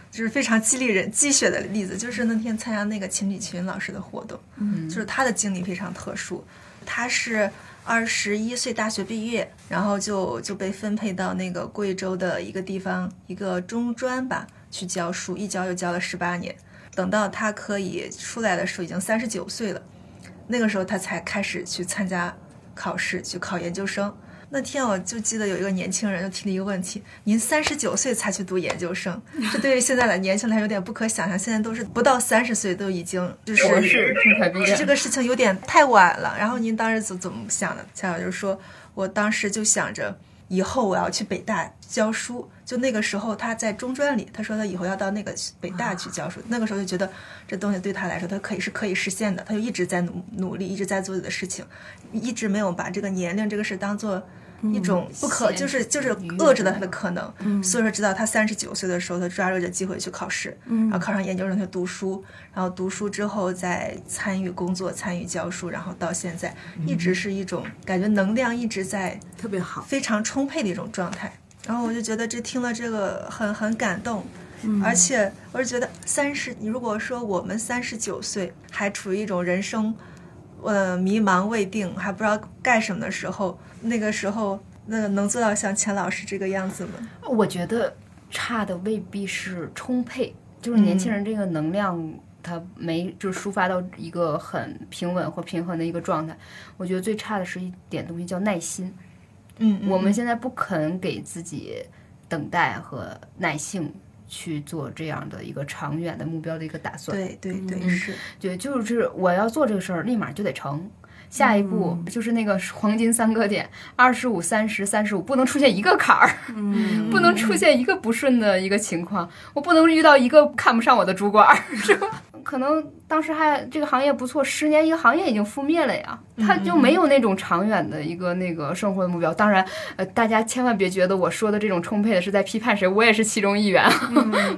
就是非常激励人、鸡血的例子，就是那天参加那个秦理群老师的活动，嗯就是他的经历非常特殊，他是二十一岁大学毕业，然后就就被分配到那个贵州的一个地方一个中专吧去教书，一教就教了十八年，等到他可以出来的时候已经三十九岁了，那个时候他才开始去参加考试，去考研究生。那天我就记得有一个年轻人就提了一个问题：您三十九岁才去读研究生，这对于现在的年轻人来有点不可想象。现在都是不到三十岁都已经就是博士毕业这个事情有点太晚了。然后您当时怎怎么想的？恰巧就是说我当时就想着以后我要去北大教书。就那个时候他在中专里，他说他以后要到那个北大去教书。那个时候就觉得这东西对他来说，他可以是可以实现的。他就一直在努努力，一直在做自己的事情，一直没有把这个年龄这个事当做。一种不可，就是就是遏制了他的可能，所以说直到他三十九岁的时候，他抓住这机会去考试，然后考上研究生去读书，然后读书之后再参与工作、参与教书，然后到现在一直是一种感觉能量一直在特别好。非常充沛的一种状态。然后我就觉得这听了这个很很感动，而且我是觉得三十，你如果说我们三十九岁还处于一种人生呃迷茫未定，还不知道干什么的时候，那个时候那能做到像钱老师这个样子吗？我觉得差的未必是充沛，就是年轻人这个能量。他没就是抒发到一个很平稳或平衡的一个状态，我觉得最差的是一点东西叫耐心。嗯，我们现在不肯给自己等待和耐性去做这样的一个长远的目标的一个打算。对对对，嗯是。对，就是我要做这个事儿，立马就得成。下一步就是那个黄金三个点，二十五、三十、三十五，不能出现一个坎儿，不能出现一个不顺的一个情况，我不能遇到一个看不上我的主管，是吧？可能当时还这个行业不错，十年一个行业已经覆灭了呀，他就没有那种长远的一个那个生活的目标。当然，呃，大家千万别觉得我说的这种充沛的是在批判谁，我也是其中一员。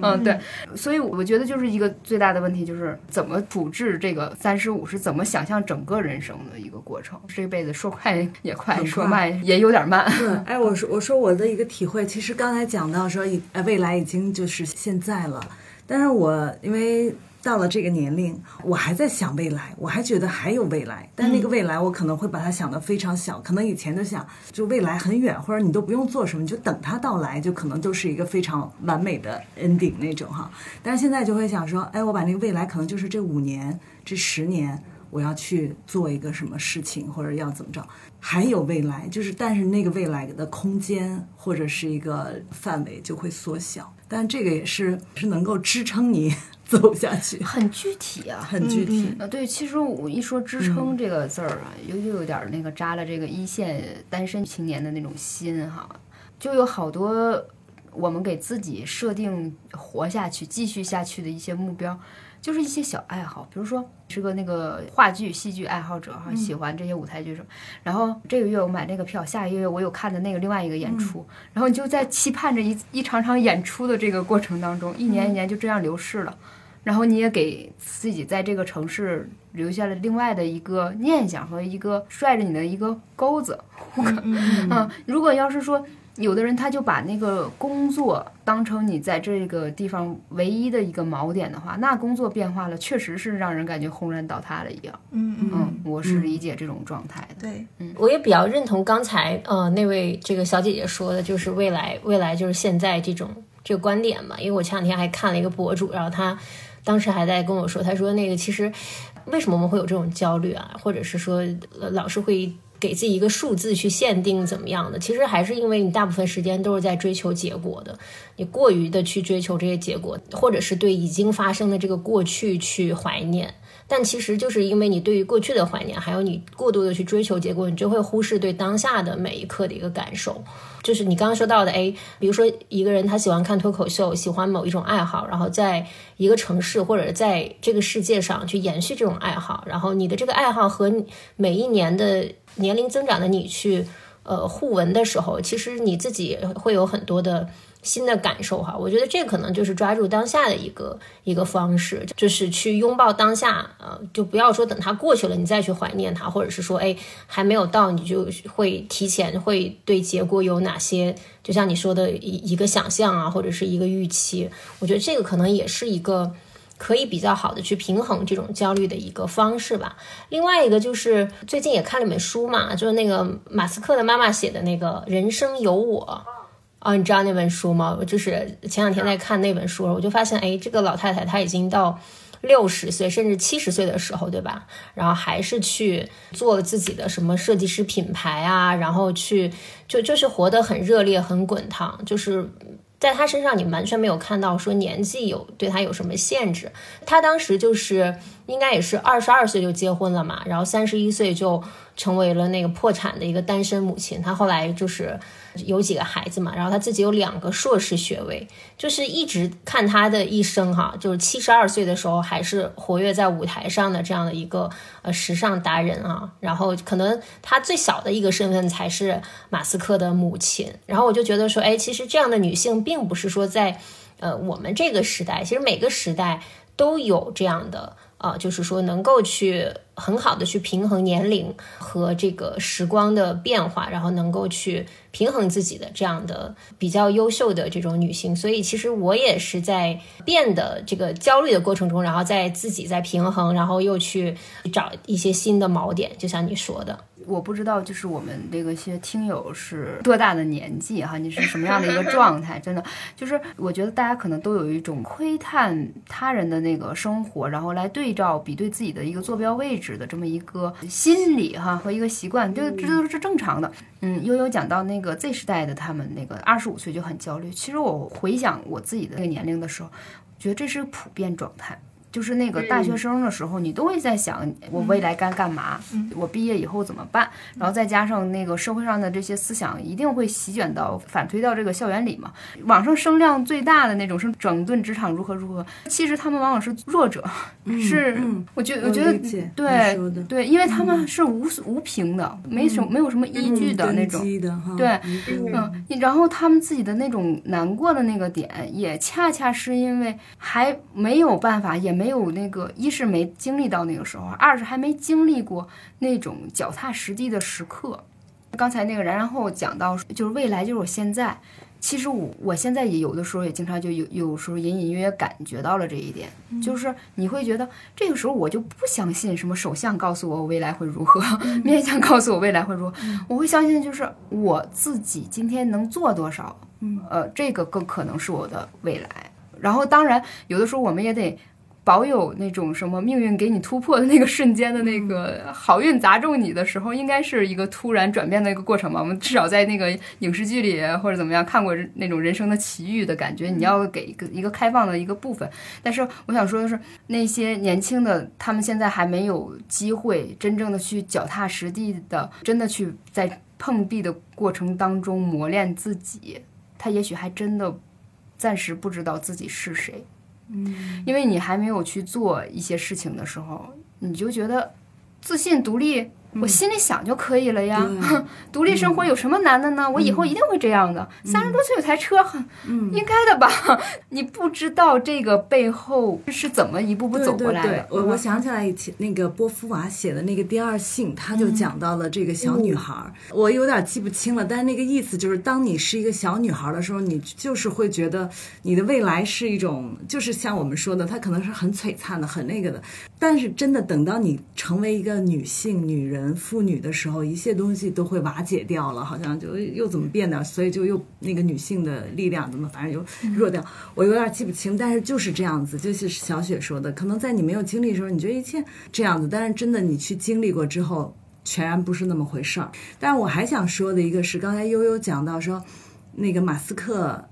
嗯，<laughs> 对，所以我觉得就是一个最大的问题就是怎么处置这个三十五，是怎么想象整个人生的一个过程。这辈子说快也快，很说慢也有点慢。对，哎，我说我说我的一个体会，其实刚才讲到说，已呃未来已经就是现在了，但是我因为到了这个年龄，我还在想未来，我还觉得还有未来，但那个未来我可能会把它想得非常小，可能以前就想就未来很远，或者你都不用做什么，你就等它到来，就可能都是一个非常完美的 ending 那种哈。但是现在就会想说，哎，我把那个未来可能就是这五年、这十年。我要去做一个什么事情，或者要怎么着，还有未来，就是但是那个未来的空间或者是一个范围就会缩小，但这个也是是能够支撑你走下去，<laughs> 很具体啊，<laughs> 很具体。呃，对，其实我一说支撑这个字儿啊，又又有点儿那个扎了这个一线单身青年的那种心哈，就有好多我们给自己设定活下去、继续下去的一些目标，就是一些小爱好，比如说是个那个话剧、戏剧爱好者哈，喜欢这些舞台剧什么，然后这个月我买那个票，下个月我有看的那个另外一个演出，然后你就在期盼着一一场场演出的这个过程当中，一年一年就这样流逝了。然后你也给自己在这个城市留下了另外的一个念想和一个拽着你的一个钩子。嗯，<laughs> 如果要是说有的人他就把那个工作当成你在这个地方唯一的一个锚点的话，那工作变化了，确实是让人感觉轰然倒塌了一样。嗯嗯，嗯，我是理解这种状态的。对，嗯我也比较认同刚才呃那位这个小姐姐说的，就是未来未来就是现在这种这个观点嘛。因为我前两天还看了一个博主，然后他当时还在跟我说，他说那个其实为什么我们会有这种焦虑啊，或者是说呃老是会。给自己一个数字去限定怎么样的，其实还是因为你大部分时间都是在追求结果的，你过于的去追求这些结果，或者是对已经发生的这个过去去怀念。但其实就是因为你对于过去的怀念，还有你过度的去追求结果，你就会忽视对当下的每一刻的一个感受。就是你刚刚说到的，哎，比如说一个人他喜欢看脱口秀，喜欢某一种爱好，然后在一个城市或者在这个世界上去延续这种爱好，然后你的这个爱好和每一年的年龄增长的你去呃互文的时候，其实你自己会有很多的。新的感受哈，我觉得这可能就是抓住当下的一个一个方式，就是去拥抱当下，呃，就不要说等它过去了你再去怀念它，或者是说，哎，还没有到你就会提前会对结果有哪些，就像你说的一一个想象啊，或者是一个预期，我觉得这个可能也是一个可以比较好的去平衡这种焦虑的一个方式吧。另外一个就是最近也看了本书嘛，就是那个马斯克的妈妈写的那个《人生有我》。啊，你知道那本书吗？我就是前两天在看那本书，我就发现，哎，这个老太太她已经到六十岁甚至七十岁的时候，对吧？然后还是去做了自己的什么设计师品牌啊，然后去就就是活得很热烈、很滚烫，就是在他身上你完全没有看到说年纪有对他有什么限制。他当时就是应该也是二十二岁就结婚了嘛，然后三十一岁就成为了那个破产的一个单身母亲。她后来就是。有几个孩子嘛，然后她自己有两个硕士学位，就是一直看她的一生哈，就是七十二岁的时候还是活跃在舞台上的这样的一个呃时尚达人啊，然后可能她最小的一个身份才是马斯克的母亲，然后我就觉得说，哎，其实这样的女性并不是说在呃我们这个时代，其实每个时代都有这样的。啊，就是说能够去很好的去平衡年龄和这个时光的变化，然后能够去平衡自己的这样的比较优秀的这种女性。所以其实我也是在变的这个焦虑的过程中，然后在自己在平衡，然后又去找一些新的锚点。就像你说的，我不知道，就是我们这个些听友是多大的年纪哈？你是什么样的一个状态？真的，就是我觉得大家可能都有一种窥探他人的那个生活，然后来对照比对自己的一个坐标位置的这么一个心理哈和一个习惯，这这都是正常的。嗯，悠悠讲到那个 Z 时代的他们那个二十五岁就很焦虑，其实我回想我自己的那个年龄的时候，觉得这是普遍状态。就是那个大学生的时候，你都会在想我未来该干嘛，我毕业以后怎么办？然后再加上那个社会上的这些思想，一定会席卷到反推到这个校园里嘛。网上声量最大的那种是整顿职场如何如何，其实他们往往是弱者，<laughs> 是我觉得我觉得对对，因为他们是无无凭的，没什么没有什么依据的那种，对，嗯，然后他们自己的那种难过的那个点，也恰恰是因为还没有办法，也。没有那个，一是没经历到那个时候，二是还没经历过那种脚踏实地的时刻。刚才那个然然后讲到，就是未来就是我现在。其实我我现在也有的时候也经常就有有时候隐隐约约感觉到了这一点，就是你会觉得这个时候我就不相信什么首相告诉我未来会如何，面相告诉我未来会如何，我会相信就是我自己今天能做多少，呃，这个更可能是我的未来。然后当然有的时候我们也得。保有那种什么命运给你突破的那个瞬间的那个好运砸中你的时候，应该是一个突然转变的一个过程吧。我们至少在那个影视剧里或者怎么样看过那种人生的奇遇的感觉。你要给一个一个开放的一个部分。但是我想说的是，那些年轻的他们现在还没有机会真正的去脚踏实地的，真的去在碰壁的过程当中磨练自己。他也许还真的暂时不知道自己是谁。嗯，因为你还没有去做一些事情的时候，你就觉得自信独立。我心里想就可以了呀，<laughs> 独立生活有什么难的呢？我以后一定会这样的。三十多岁有台车，很应该的吧？<laughs> 你不知道这个背后是怎么一步步走过来的。我我想起来以前那个波伏娃写的那个《第二性》，他就讲到了这个小女孩。我有点记不清了，但是那个意思就是，当你是一个小女孩的时候，你就是会觉得你的未来是一种，就是像我们说的，它可能是很璀璨的，很那个的。但是真的等到你成为一个女性、女人。妇女的时候，一切东西都会瓦解掉了，好像就又怎么变的，所以就又那个女性的力量怎么，反正就弱掉。我有点记不清，但是就是这样子，就是小雪说的，可能在你没有经历的时候，你觉得一切这样子，但是真的你去经历过之后，全然不是那么回事儿。但是我还想说的一个是，刚才悠悠讲到说，那个马斯克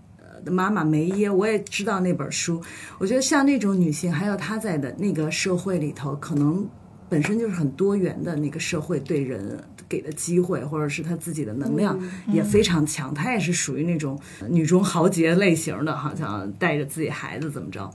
的妈妈梅耶，我也知道那本书。我觉得像那种女性，还有她在的那个社会里头，可能。本身就是很多元的那个社会，对人给的机会，或者是他自己的能量也非常强。他也是属于那种女中豪杰类型的，好像带着自己孩子怎么着。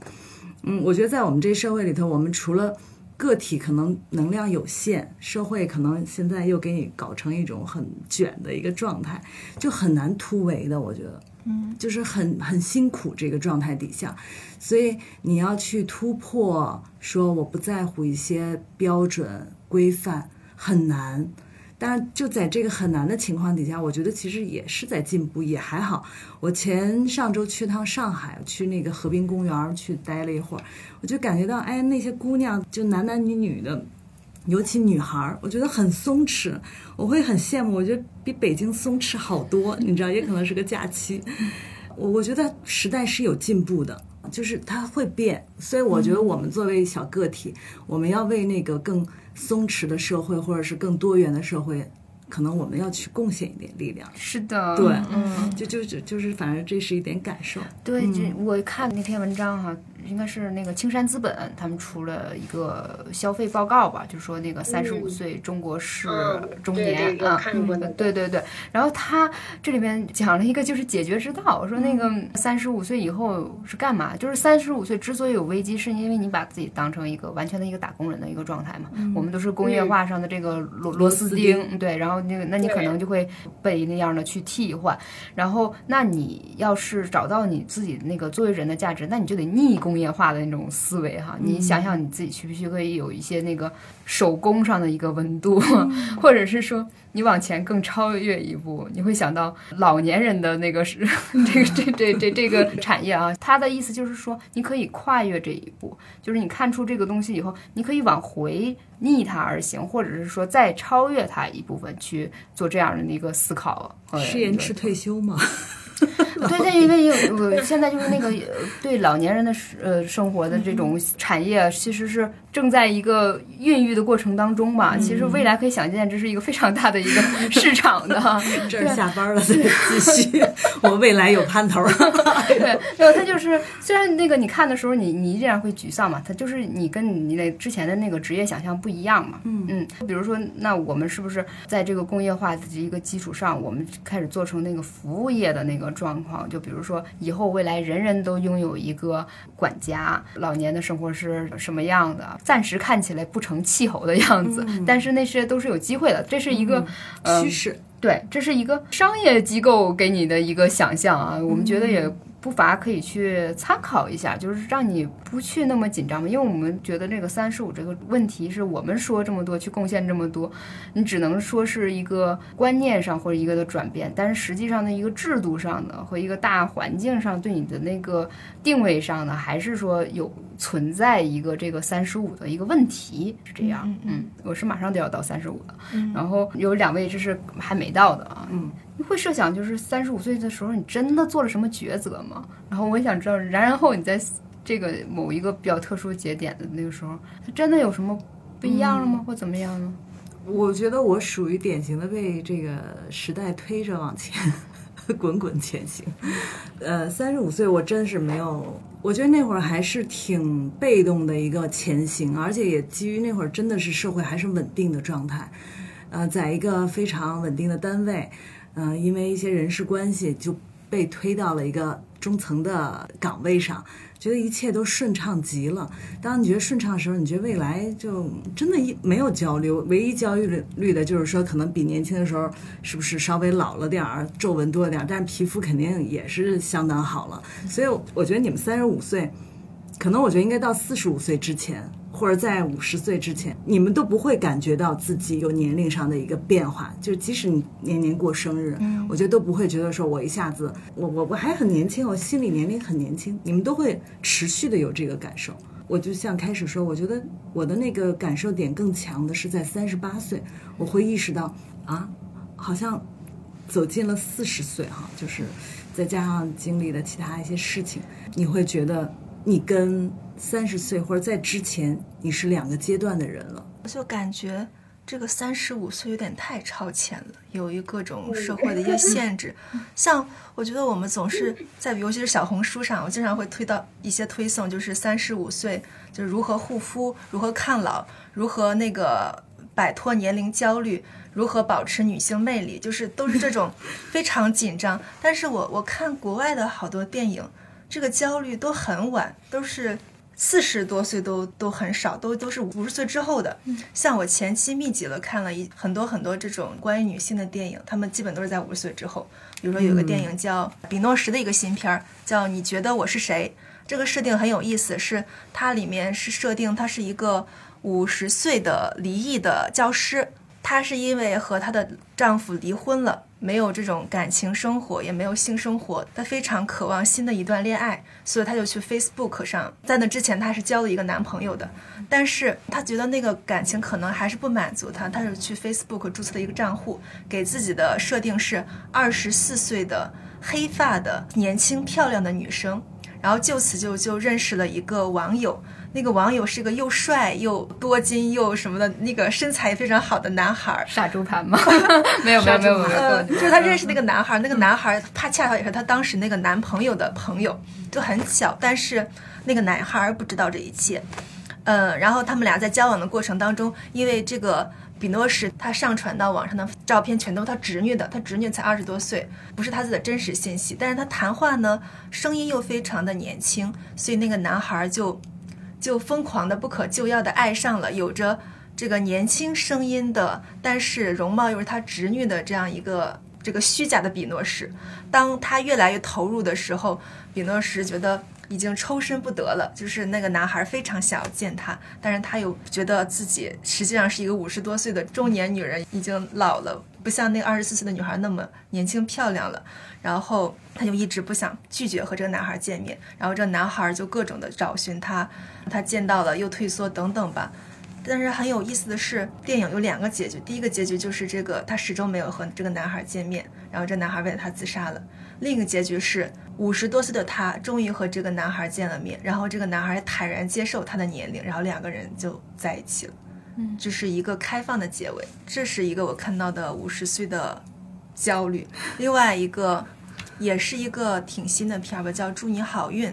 嗯，我觉得在我们这社会里头，我们除了个体可能能量有限，社会可能现在又给你搞成一种很卷的一个状态，就很难突围的。我觉得。嗯，就是很很辛苦这个状态底下，所以你要去突破，说我不在乎一些标准规范很难，但是就在这个很难的情况底下，我觉得其实也是在进步，也还好。我前上周去趟上海，去那个河滨公园去待了一会儿，我就感觉到，哎，那些姑娘就男男女女的。尤其女孩儿，我觉得很松弛，我会很羡慕。我觉得比北京松弛好多，你知道，也可能是个假期。我我觉得时代是有进步的，就是它会变，所以我觉得我们作为小个体，我们要为那个更松弛的社会，或者是更多元的社会。可能我们要去贡献一点力量。是的，对，嗯，就就就就是，反正这是一点感受。对，就我看那篇文章哈，应该是那个青山资本他们出了一个消费报告吧，就说那个三十五岁中国式中年啊，对对对。然后他这里面讲了一个就是解决之道，说那个三十五岁以后是干嘛？就是三十五岁之所以有危机，是因为你把自己当成一个完全的一个打工人的一个状态嘛。我们都是工业化上的这个螺螺丝钉，对，然后。那个，那你可能就会被那样的去替换。然后，那你要是找到你自己那个作为人的价值，那你就得逆工工业化的那种思维哈。你想想你自己需不需可以有一些那个手工上的一个温度，<laughs> 或者是说你往前更超越一步，你会想到老年人的那个是 <laughs> 这个这这这这个产业啊。他的意思就是说，你可以跨越这一步，就是你看出这个东西以后，你可以往回逆它而行，或者是说再超越它一部分去做这样的一个思考。是延迟退休吗？对 <laughs> 对，因为有现在就是那个对老年人的呃生活的这种产业，其实是正在一个孕育的过程当中嘛。其实未来可以想见，这是一个非常大的一个市场的。<laughs> 这儿下班了 <laughs> 再继续，我未来有盼头。对，对，他就是虽然那个你看的时候，你你依然会沮丧嘛。他就是你跟你那之前的那个职业想象不一样嘛。嗯嗯，比如说，那我们是不是在这个工业化的一个基础上，我们开始做成那个服务业的那个状况？就比如说，以后未来人人都拥有一个管家，老年的生活是什么样的？暂时看起来不成气候的样子，但是那些都是有机会的。这是一个趋势，对，这是一个商业机构给你的一个想象啊。我们觉得也。不乏可以去参考一下，就是让你不去那么紧张嘛，因为我们觉得这个三十五这个问题是我们说这么多去贡献这么多，你只能说是一个观念上或者一个的转变，但是实际上的一个制度上的和一个大环境上对你的那个定位上呢，还是说有存在一个这个三十五的一个问题是这样。嗯，我是马上就要到三十五了，然后有两位这是还没到的啊。嗯。你会设想，就是三十五岁的时候，你真的做了什么抉择吗？然后我也想知道，然然后你在这个某一个比较特殊节点的那个时候，它真的有什么不一样了吗？或怎么样呢？我觉得我属于典型的被这个时代推着往前 <laughs> 滚滚前行。呃，三十五岁我真是没有，我觉得那会儿还是挺被动的一个前行，而且也基于那会儿真的是社会还是稳定的状态，呃，在一个非常稳定的单位。嗯，因为一些人事关系就被推到了一个中层的岗位上，觉得一切都顺畅极了。当你觉得顺畅的时候，你觉得未来就真的一没有焦虑，唯一焦虑率的就是说，可能比年轻的时候是不是稍微老了点儿，皱纹多了点儿，但是皮肤肯定也是相当好了。所以我觉得你们三十五岁，可能我觉得应该到四十五岁之前。或者在五十岁之前，你们都不会感觉到自己有年龄上的一个变化。就是即使你年年过生日，我觉得都不会觉得说我一下子，我我我还很年轻，我心理年龄很年轻。你们都会持续的有这个感受。我就像开始说，我觉得我的那个感受点更强的是在三十八岁，我会意识到啊，好像走进了四十岁哈，就是再加上经历了其他一些事情，你会觉得你跟。三十岁或者在之前，你是两个阶段的人了。我就感觉这个三十五岁有点太超前了，由于各种社会的一些限制。<laughs> 像我觉得我们总是在，尤其是小红书上，我经常会推到一些推送，就是三十五岁就是如何护肤、如何抗老、如何那个摆脱年龄焦虑、如何保持女性魅力，就是都是这种 <laughs> 非常紧张。但是我我看国外的好多电影，这个焦虑都很晚，都是。四十多岁都都很少，都都是五十岁之后的。像我前期密集了看了一很多很多这种关于女性的电影，他们基本都是在五十岁之后。比如说有个电影叫比诺什的一个新片儿，叫《你觉得我是谁》。这个设定很有意思，是它里面是设定她是一个五十岁的离异的教师，她是因为和她的丈夫离婚了。没有这种感情生活，也没有性生活，她非常渴望新的一段恋爱，所以她就去 Facebook 上。在那之前，她是交了一个男朋友的，但是她觉得那个感情可能还是不满足她，她是去 Facebook 注册了一个账户，给自己的设定是二十四岁的黑发的年轻漂亮的女生，然后就此就就认识了一个网友。那个网友是个又帅又多金又什么的，那个身材非常好的男孩。傻猪盘吗？<laughs> 没有没有没有没有，就是他认识那个男孩，那个男孩他恰巧也是他当时那个男朋友的朋友，就很巧。但是那个男孩不知道这一切。嗯，然后他们俩在交往的过程当中，因为这个比诺什他上传到网上的照片全都是他侄女的，他侄女才二十多岁，不是他自己的真实信息。但是他谈话呢，声音又非常的年轻，所以那个男孩就。就疯狂的、不可救药的爱上了有着这个年轻声音的，但是容貌又是他侄女的这样一个这个虚假的比诺什。当他越来越投入的时候，比诺什觉得已经抽身不得了，就是那个男孩非常想要见他，但是他又觉得自己实际上是一个五十多岁的中年女人，已经老了，不像那个二十四岁的女孩那么年轻漂亮了。然后他就一直不想拒绝和这个男孩见面，然后这男孩就各种的找寻她，她见到了又退缩等等吧。但是很有意思的是，电影有两个结局，第一个结局就是这个她始终没有和这个男孩见面，然后这男孩为了她自杀了。另一个结局是五十多岁的他终于和这个男孩见了面，然后这个男孩坦然接受他的年龄，然后两个人就在一起了。嗯，这是一个开放的结尾，这是一个我看到的五十岁的焦虑。另外一个。也是一个挺新的片儿吧，叫《祝你好运》，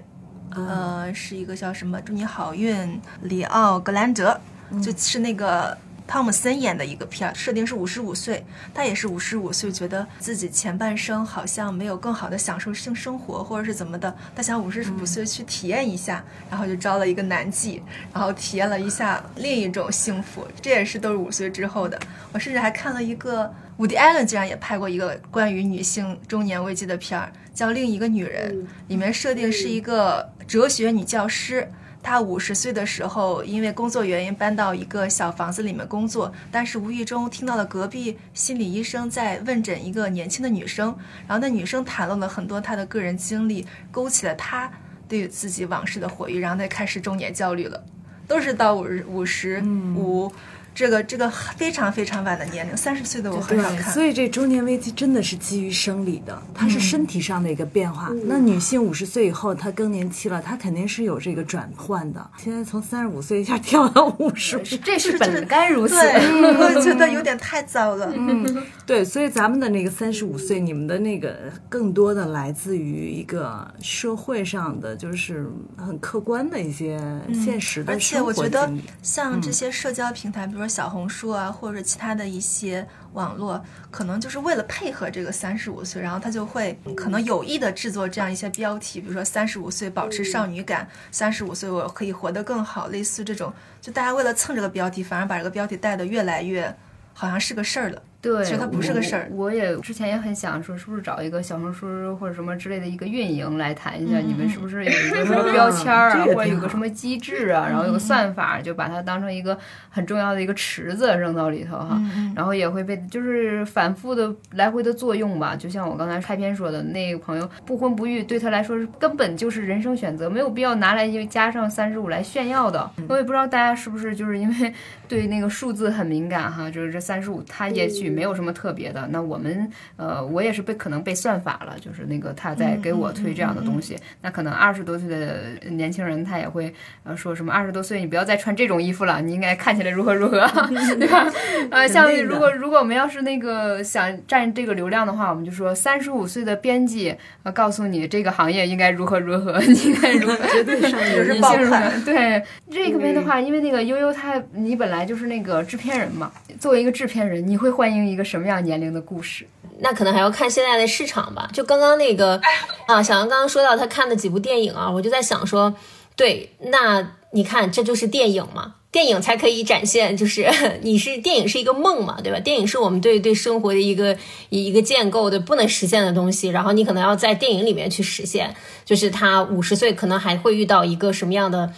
呃，是一个叫什么《祝你好运》，里奥格兰德，就是那个汤姆森演的一个片儿，设定是五十五岁，他也是五十五岁，觉得自己前半生好像没有更好的享受性生活，或者是怎么的，他想五十五岁去体验一下，然后就招了一个男妓，然后体验了一下另一种幸福，这也是都是五岁之后的。我甚至还看了一个。伍迪·艾伦竟然也拍过一个关于女性中年危机的片儿，叫《另一个女人》，里面设定是一个哲学女教师，她五十岁的时候因为工作原因搬到一个小房子里面工作，但是无意中听到了隔壁心理医生在问诊一个年轻的女生，然后那女生谈论了很多她的个人经历，勾起了他对自己往事的回忆，然后他开始中年焦虑了，都是到五十五十五。这个这个非常非常晚的年龄，三十岁的我很少看。所以这中年危机真的是基于生理的，它是身体上的一个变化。那女性五十岁以后，她更年期了，她肯定是有这个转换的。现在从三十五岁一下跳到五十，这是本该如此。我 <laughs> 觉得有点太早了。嗯，<laughs> 对，所以咱们的那个三十五岁，你们的那个更多的来自于一个社会上的，就是很客观的一些现实的。而且我觉得像这些社交平台，比如。说小红书啊，或者其他的一些网络，可能就是为了配合这个三十五岁，然后他就会可能有意的制作这样一些标题，比如说三十五岁保持少女感，三十五岁我可以活得更好，类似这种，就大家为了蹭这个标题，反而把这个标题带的越来越好像是个事儿了。对，其实它不是个事儿。我也之前也很想说，是不是找一个小红书或者什么之类的一个运营来谈一下，你们是不是有一个什么标签 <laughs> 儿啊，或者有个什么机制啊，然后有个算法，就把它当成一个很重要的一个池子扔到里头哈，然后也会被就是反复的来回的作用吧。就像我刚才开篇说的，那个朋友不婚不育对他来说是根本就是人生选择，没有必要拿来就加上三十五来炫耀的。我也不知道大家是不是就是因为 <laughs> 对那个数字很敏感哈，就是这三十五，他也许没有什么特别。的那我们呃，我也是被可能被算法了，就是那个他在给我推这样的东西。那可能二十多岁的年轻人他也会呃说什么二十多岁你不要再穿这种衣服了，你应该看起来如何如何，<laughs> 对吧？呃，像如果如果我们要是那个想占这个流量的话，我们就说三十五岁的编辑呃告诉你这个行业应该如何如何，你应该如何 <laughs> 绝对上 <laughs> 是爆款。对这个边的话，因为那个悠悠他你本来就是那个制片人嘛，作为一个制片人，你会欢迎一个什么样年龄？的故事，那可能还要看现在的市场吧。就刚刚那个啊，小杨刚刚说到他看的几部电影啊，我就在想说，对，那你看这就是电影嘛，电影才可以展现，就是 <laughs> 你是电影是一个梦嘛，对吧？电影是我们对对生活的一个一个建构的不能实现的东西，然后你可能要在电影里面去实现，就是他五十岁可能还会遇到一个什么样的。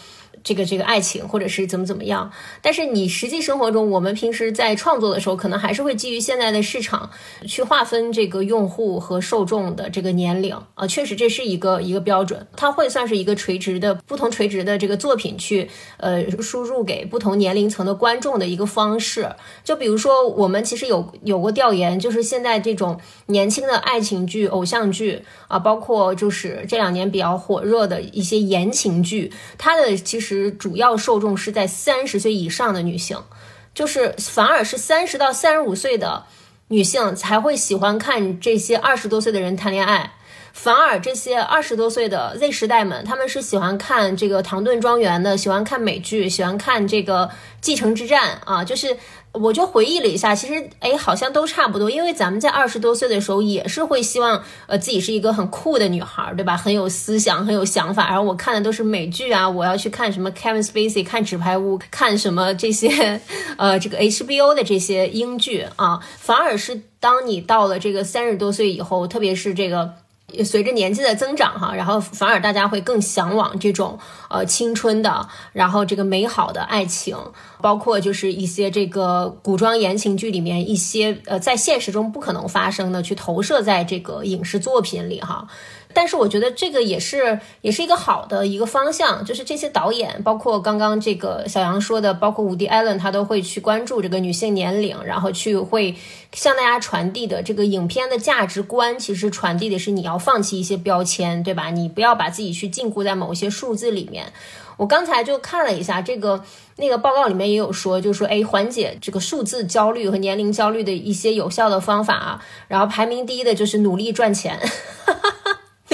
这个这个爱情，或者是怎么怎么样，但是你实际生活中，我们平时在创作的时候，可能还是会基于现在的市场去划分这个用户和受众的这个年龄。啊，确实这是一个一个标准，它会算是一个垂直的不同垂直的这个作品去呃输入给不同年龄层的观众的一个方式。就比如说，我们其实有有过调研，就是现在这种年轻的爱情剧、偶像剧啊，包括就是这两年比较火热的一些言情剧，它的其实。主要受众是在三十岁以上的女性，就是反而是三十到三十五岁的女性才会喜欢看这些二十多岁的人谈恋爱，反而这些二十多岁的 Z 时代们，他们是喜欢看这个唐顿庄园的，喜欢看美剧，喜欢看这个继承之战啊，就是我就回忆了一下，其实哎，好像都差不多，因为咱们在二十多岁的时候也是会希望呃自己是一个很酷的女孩，对吧？很有思想，很有想法。然后我看的都是美剧啊，我要去看什么 Kevin Spacey，看纸牌屋，看什么这些 <laughs> 呃这个 HBO 的这些英剧啊，反而是当你到了这个三十多岁以后，特别是这个。随着年纪的增长，哈，然后反而大家会更向往这种呃青春的，然后这个美好的爱情，包括就是一些这个古装言情剧里面一些呃在现实中不可能发生的，去投射在这个影视作品里，哈。但是我觉得这个也是也是一个好的一个方向，就是这些导演，包括刚刚这个小杨说的，包括伍迪·艾伦，他都会去关注这个女性年龄，然后去会向大家传递的这个影片的价值观，其实传递的是你要放弃一些标签，对吧？你不要把自己去禁锢在某一些数字里面。我刚才就看了一下这个那个报告里面也有说，就是说，哎，缓解这个数字焦虑和年龄焦虑的一些有效的方法啊，然后排名第一的就是努力赚钱。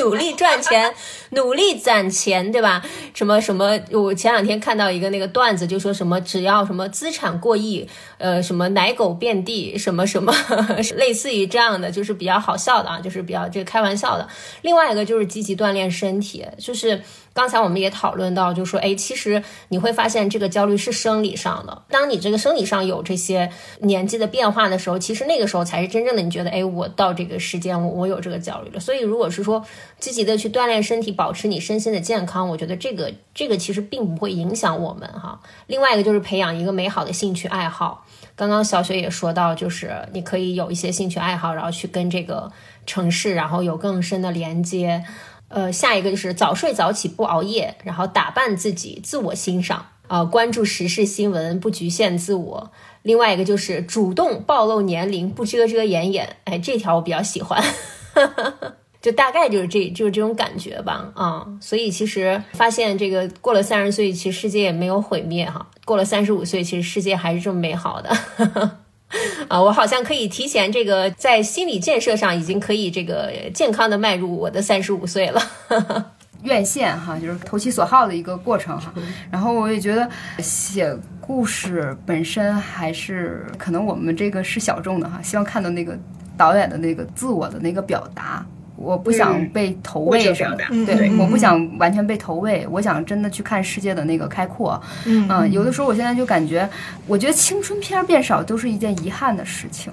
努力赚钱，<laughs> 努力攒钱，对吧？什么什么？我前两天看到一个那个段子，就说什么只要什么资产过亿，呃，什么奶狗遍地，什么什么，<laughs> 类似于这样的，就是比较好笑的啊，就是比较这个开玩笑的。另外一个就是积极锻炼身体，就是。刚才我们也讨论到，就说，哎，其实你会发现这个焦虑是生理上的。当你这个生理上有这些年纪的变化的时候，其实那个时候才是真正的你觉得，哎，我到这个时间，我我有这个焦虑了。所以，如果是说积极的去锻炼身体，保持你身心的健康，我觉得这个这个其实并不会影响我们哈。另外一个就是培养一个美好的兴趣爱好。刚刚小雪也说到，就是你可以有一些兴趣爱好，然后去跟这个城市，然后有更深的连接。呃，下一个就是早睡早起，不熬夜，然后打扮自己，自我欣赏啊，关注时事新闻，不局限自我。另外一个就是主动暴露年龄，不遮遮掩掩。哎，这条我比较喜欢，<laughs> 就大概就是这就是这种感觉吧。啊，所以其实发现这个过了三十岁，其实世界也没有毁灭哈。过了三十五岁，其实世界还是这么美好的。<laughs> 啊，我好像可以提前这个在心理建设上已经可以这个健康的迈入我的三十五岁了。<laughs> 院线哈，就是投其所好的一个过程哈。然后我也觉得写故事本身还是可能我们这个是小众的哈，希望看到那个导演的那个自我的那个表达。我不想被投喂什么的，对，我不想完全被投喂，我想真的去看世界的那个开阔。嗯，有的时候我现在就感觉，我觉得青春片变少都是一件遗憾的事情。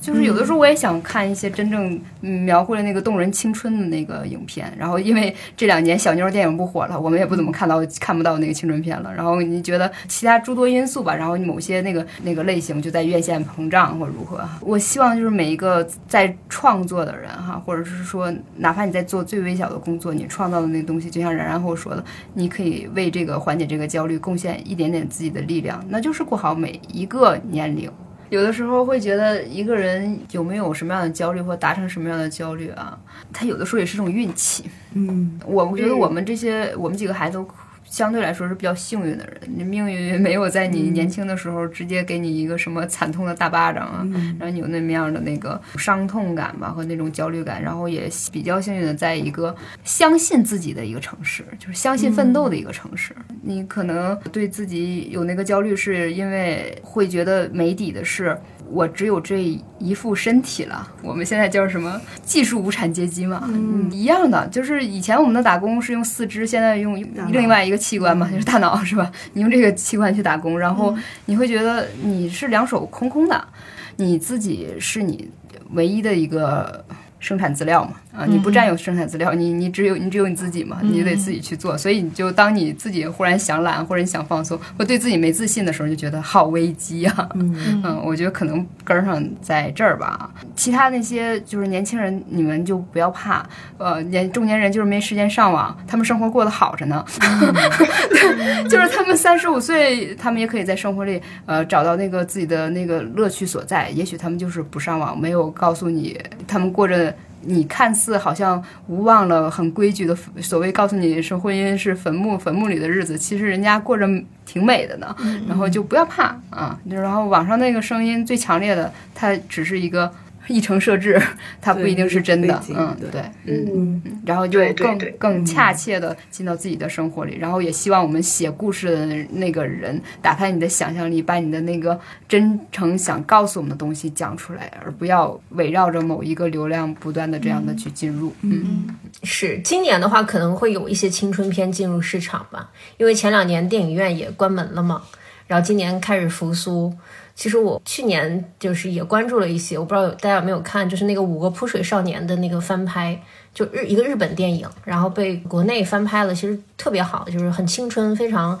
就是有的时候我也想看一些真正描绘了那个动人青春的那个影片，然后因为这两年小妞电影不火了，我们也不怎么看到看不到那个青春片了。然后你觉得其他诸多因素吧，然后某些那个那个类型就在院线膨胀或如何？我希望就是每一个在创作的人哈，或者是说哪怕你在做最微小的工作，你创造的那个东西，就像然然后说的，你可以为这个缓解这个焦虑贡献一点点自己的力量，那就是过好每一个年龄。有的时候会觉得一个人有没有什么样的焦虑或达成什么样的焦虑啊，他有的时候也是种运气。嗯，我觉得我们这些我们几个孩子。相对来说是比较幸运的人，你命运没有在你年轻的时候直接给你一个什么惨痛的大巴掌啊，让你有那么样的那个伤痛感吧和那种焦虑感，然后也比较幸运的在一个相信自己的一个城市，就是相信奋斗的一个城市。你可能对自己有那个焦虑，是因为会觉得没底的是。我只有这一副身体了。我们现在叫什么技术无产阶级嘛？嗯，一样的，就是以前我们的打工是用四肢，现在用另外一个器官嘛，就是大脑，是吧？你用这个器官去打工，然后你会觉得你是两手空空的，你自己是你唯一的一个。生产资料嘛，啊，你不占有生产资料，你你只有你只有你自己嘛，你得自己去做。所以你就当你自己忽然想懒或者你想放松或对自己没自信的时候，就觉得好危机啊。嗯，我觉得可能根儿上在这儿吧。其他那些就是年轻人，你们就不要怕。呃，年中年人就是没时间上网，他们生活过得好着呢。<laughs> 就是他们三十五岁，他们也可以在生活里呃找到那个自己的那个乐趣所在。也许他们就是不上网，没有告诉你他们过着。你看似好像无望了，很规矩的所谓告诉你是婚姻是坟墓，坟墓里的日子，其实人家过着挺美的呢。然后就不要怕啊，然后网上那个声音最强烈的，它只是一个议程设置，它不一定是真的。嗯，对对，嗯，然后就更更恰切的进到自己的生活里，然后也希望我们写故事的那个人打开你的想象力，把你的那个真诚想告诉我们的东西讲出来，而不要围绕着某一个流量不断的这样的去进入。嗯，是今年的话，可能会有一些青春片进入市场吧，因为前两年电影院也关门了嘛，然后今年开始复苏。其实我去年就是也关注了一些，我不知道有大家有没有看，就是那个《五个扑水少年》的那个翻拍，就日一个日本电影，然后被国内翻拍了，其实特别好，就是很青春，非常。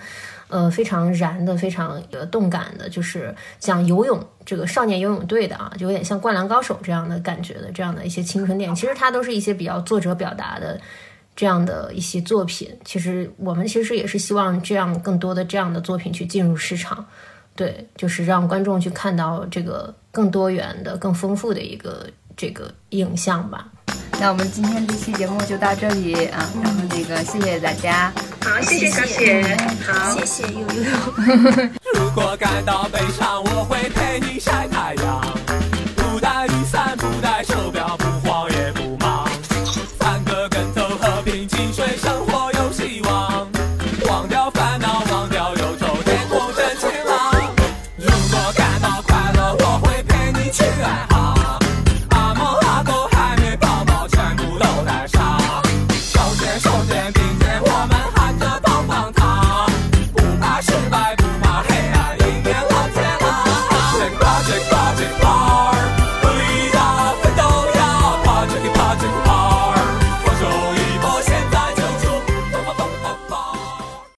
呃，非常燃的，非常呃动感的，就是讲游泳这个少年游泳队的啊，就有点像《灌篮高手》这样的感觉的这样的一些青春电影。其实它都是一些比较作者表达的这样的一些作品。其实我们其实也是希望这样更多的这样的作品去进入市场，对，就是让观众去看到这个更多元的、更丰富的一个这个影像吧。那我们今天这期节目就到这里啊，然后那个谢谢大家。好，谢谢小雪，好，谢谢悠悠。如果感到悲伤，我会陪你晒太阳。